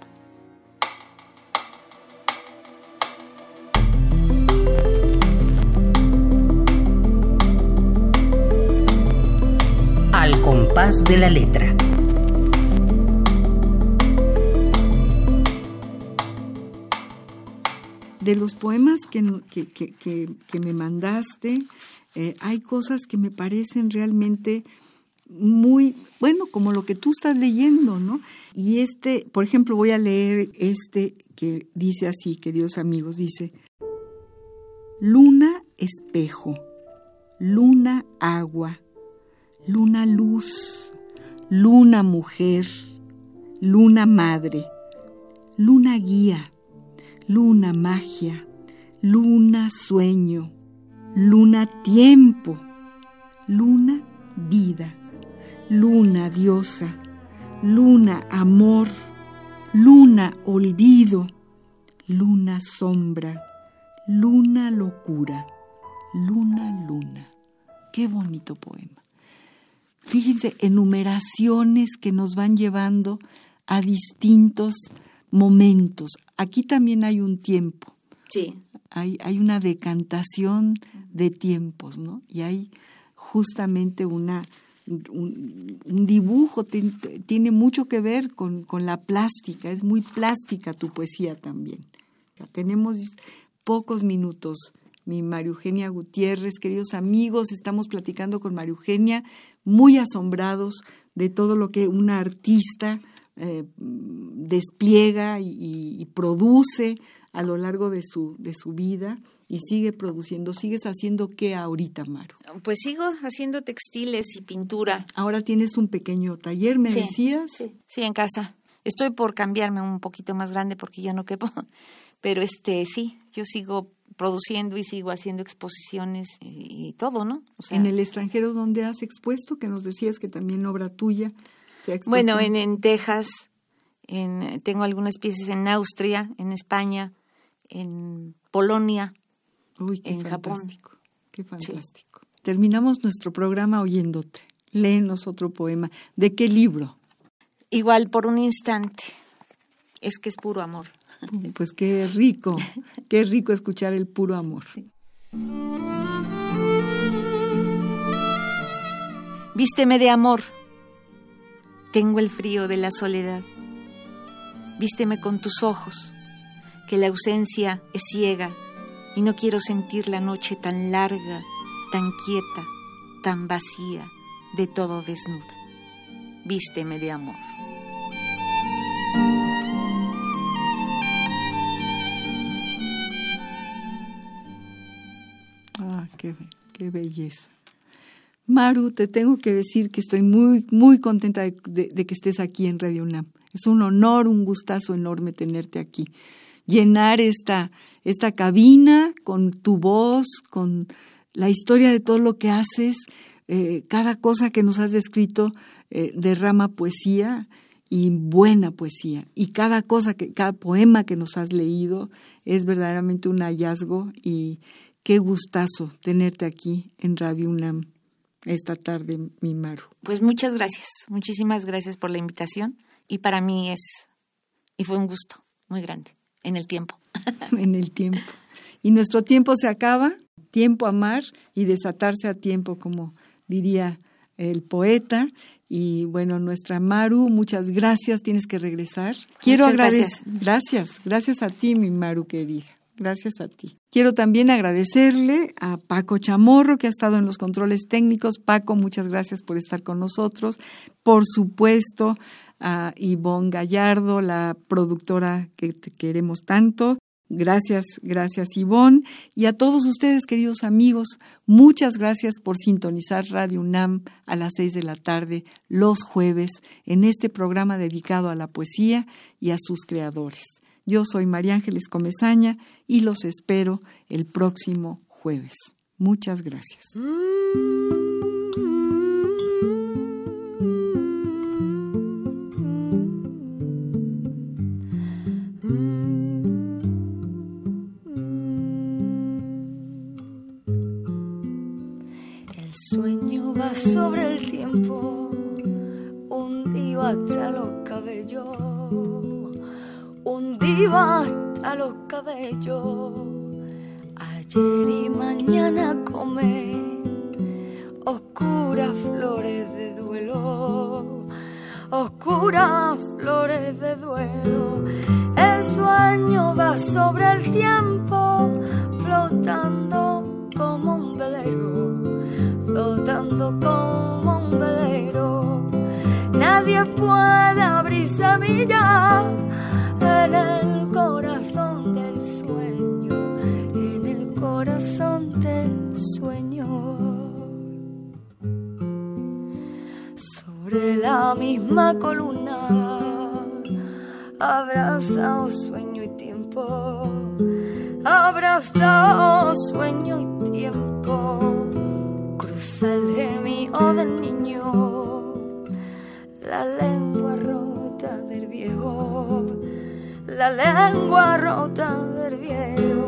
Speaker 6: Al compás de la letra.
Speaker 2: De los poemas que, que, que, me mandaste, eh, hay cosas que me parecen realmente muy, bueno, como lo que tú estás leyendo, ¿no? Y este, por ejemplo, voy a leer este que dice así, queridos amigos, dice, luna espejo, luna agua, luna luz, luna mujer, luna madre, luna guía, luna magia, luna sueño, luna tiempo, luna vida, luna diosa, luna amor, luna olvido, luna sombra, luna locura, luna luna. Qué bonito poema. Fíjense, enumeraciones que nos van llevando a distintos momentos. Aquí también hay un tiempo.
Speaker 1: Sí.
Speaker 2: Hay, hay una decantación de tiempos, ¿no? Y hay justamente una, un, un dibujo, tiene, tiene mucho que ver con, con, la plástica, es muy plástica tu poesía también. Ya tenemos pocos minutos. Mi María Eugenia Gutiérrez, queridos amigos, estamos platicando con María Eugenia, muy asombrados de todo lo que una artista eh, despliega y, y, produce a lo largo de su, de su vida y sigue produciendo. ¿Sigues haciendo qué ahorita, Maru?
Speaker 1: Pues sigo haciendo textiles y pintura.
Speaker 2: Ahora tienes un pequeño taller, me
Speaker 1: sí,
Speaker 2: decías.
Speaker 1: Sí, sí, en casa. Estoy por cambiarme un poquito más grande porque ya no quepo. [LAUGHS] Pero este sí, yo sigo produciendo y sigo haciendo exposiciones y, y todo, ¿no?
Speaker 2: O sea, en el extranjero, ¿dónde has expuesto? Que nos decías que también obra tuya.
Speaker 1: Bueno, en, en Texas, en, tengo algunas piezas en Austria, en España, en Polonia,
Speaker 2: Uy, qué
Speaker 1: en
Speaker 2: fantástico,
Speaker 1: Japón.
Speaker 2: Qué fantástico. Sí. Terminamos nuestro programa oyéndote. Léenos otro poema. ¿De qué libro?
Speaker 1: Igual por un instante. Es que es puro amor.
Speaker 2: Pues qué rico, qué rico escuchar el puro amor. Sí.
Speaker 1: Vísteme de amor. Tengo el frío de la soledad. Vísteme con tus ojos, que la ausencia es ciega y no quiero sentir la noche tan larga, tan quieta, tan vacía, de todo desnuda. Vísteme de amor.
Speaker 2: Ah, qué, qué belleza. Maru, te tengo que decir que estoy muy, muy contenta de, que estés aquí en Radio UNAM. Es un honor, un gustazo enorme tenerte aquí. Llenar esta, esta cabina con tu voz, con la historia de todo lo que haces, eh, cada cosa que nos has descrito eh, derrama poesía y buena poesía. Y cada cosa, que, cada poema que nos has leído es verdaderamente un hallazgo y qué gustazo tenerte aquí en Radio UNAM esta tarde, mi Maru.
Speaker 1: Pues muchas gracias, muchísimas gracias por la invitación y para mí es, y fue un gusto muy grande, en el tiempo. [LAUGHS]
Speaker 2: en el tiempo. Y nuestro tiempo se acaba, tiempo a amar y desatarse a tiempo, como diría el poeta. Y bueno, nuestra Maru, muchas gracias, tienes que regresar. Quiero agradecer, gracias. gracias, gracias a ti, mi Maru querida. Gracias a ti. Quiero también agradecerle a Paco Chamorro, que ha estado en los controles técnicos. Paco, muchas gracias por estar con nosotros. Por supuesto, a Ivonne Gallardo, la productora que te queremos tanto. Gracias, gracias Ivonne. Y a todos ustedes, queridos amigos, muchas gracias por sintonizar Radio UNAM a las seis de la tarde los jueves en este programa dedicado a la poesía y a sus creadores. Yo soy María Ángeles Comezaña y los espero el próximo jueves. Muchas gracias.
Speaker 9: El sueño va sobre el tiempo, hundido hasta cabellos, hundido hasta los cabellos. Ayer y mañana come oscuras flores de duelo, oscuras flores de duelo. El sueño va sobre el tiempo, flotando como un velero, flotando como un velero. Nadie puede abrir semilla en el corazón del sueño, en el corazón del sueño. Sobre la misma columna, abrazado sueño y tiempo, abrazado sueño y tiempo, cruza el gemido del niño, la la lengua rota del viejo,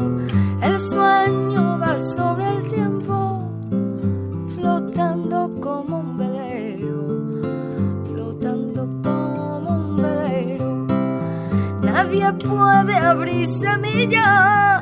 Speaker 9: el sueño va sobre el tiempo, flotando como un velero, flotando como un velero. Nadie puede abrir semilla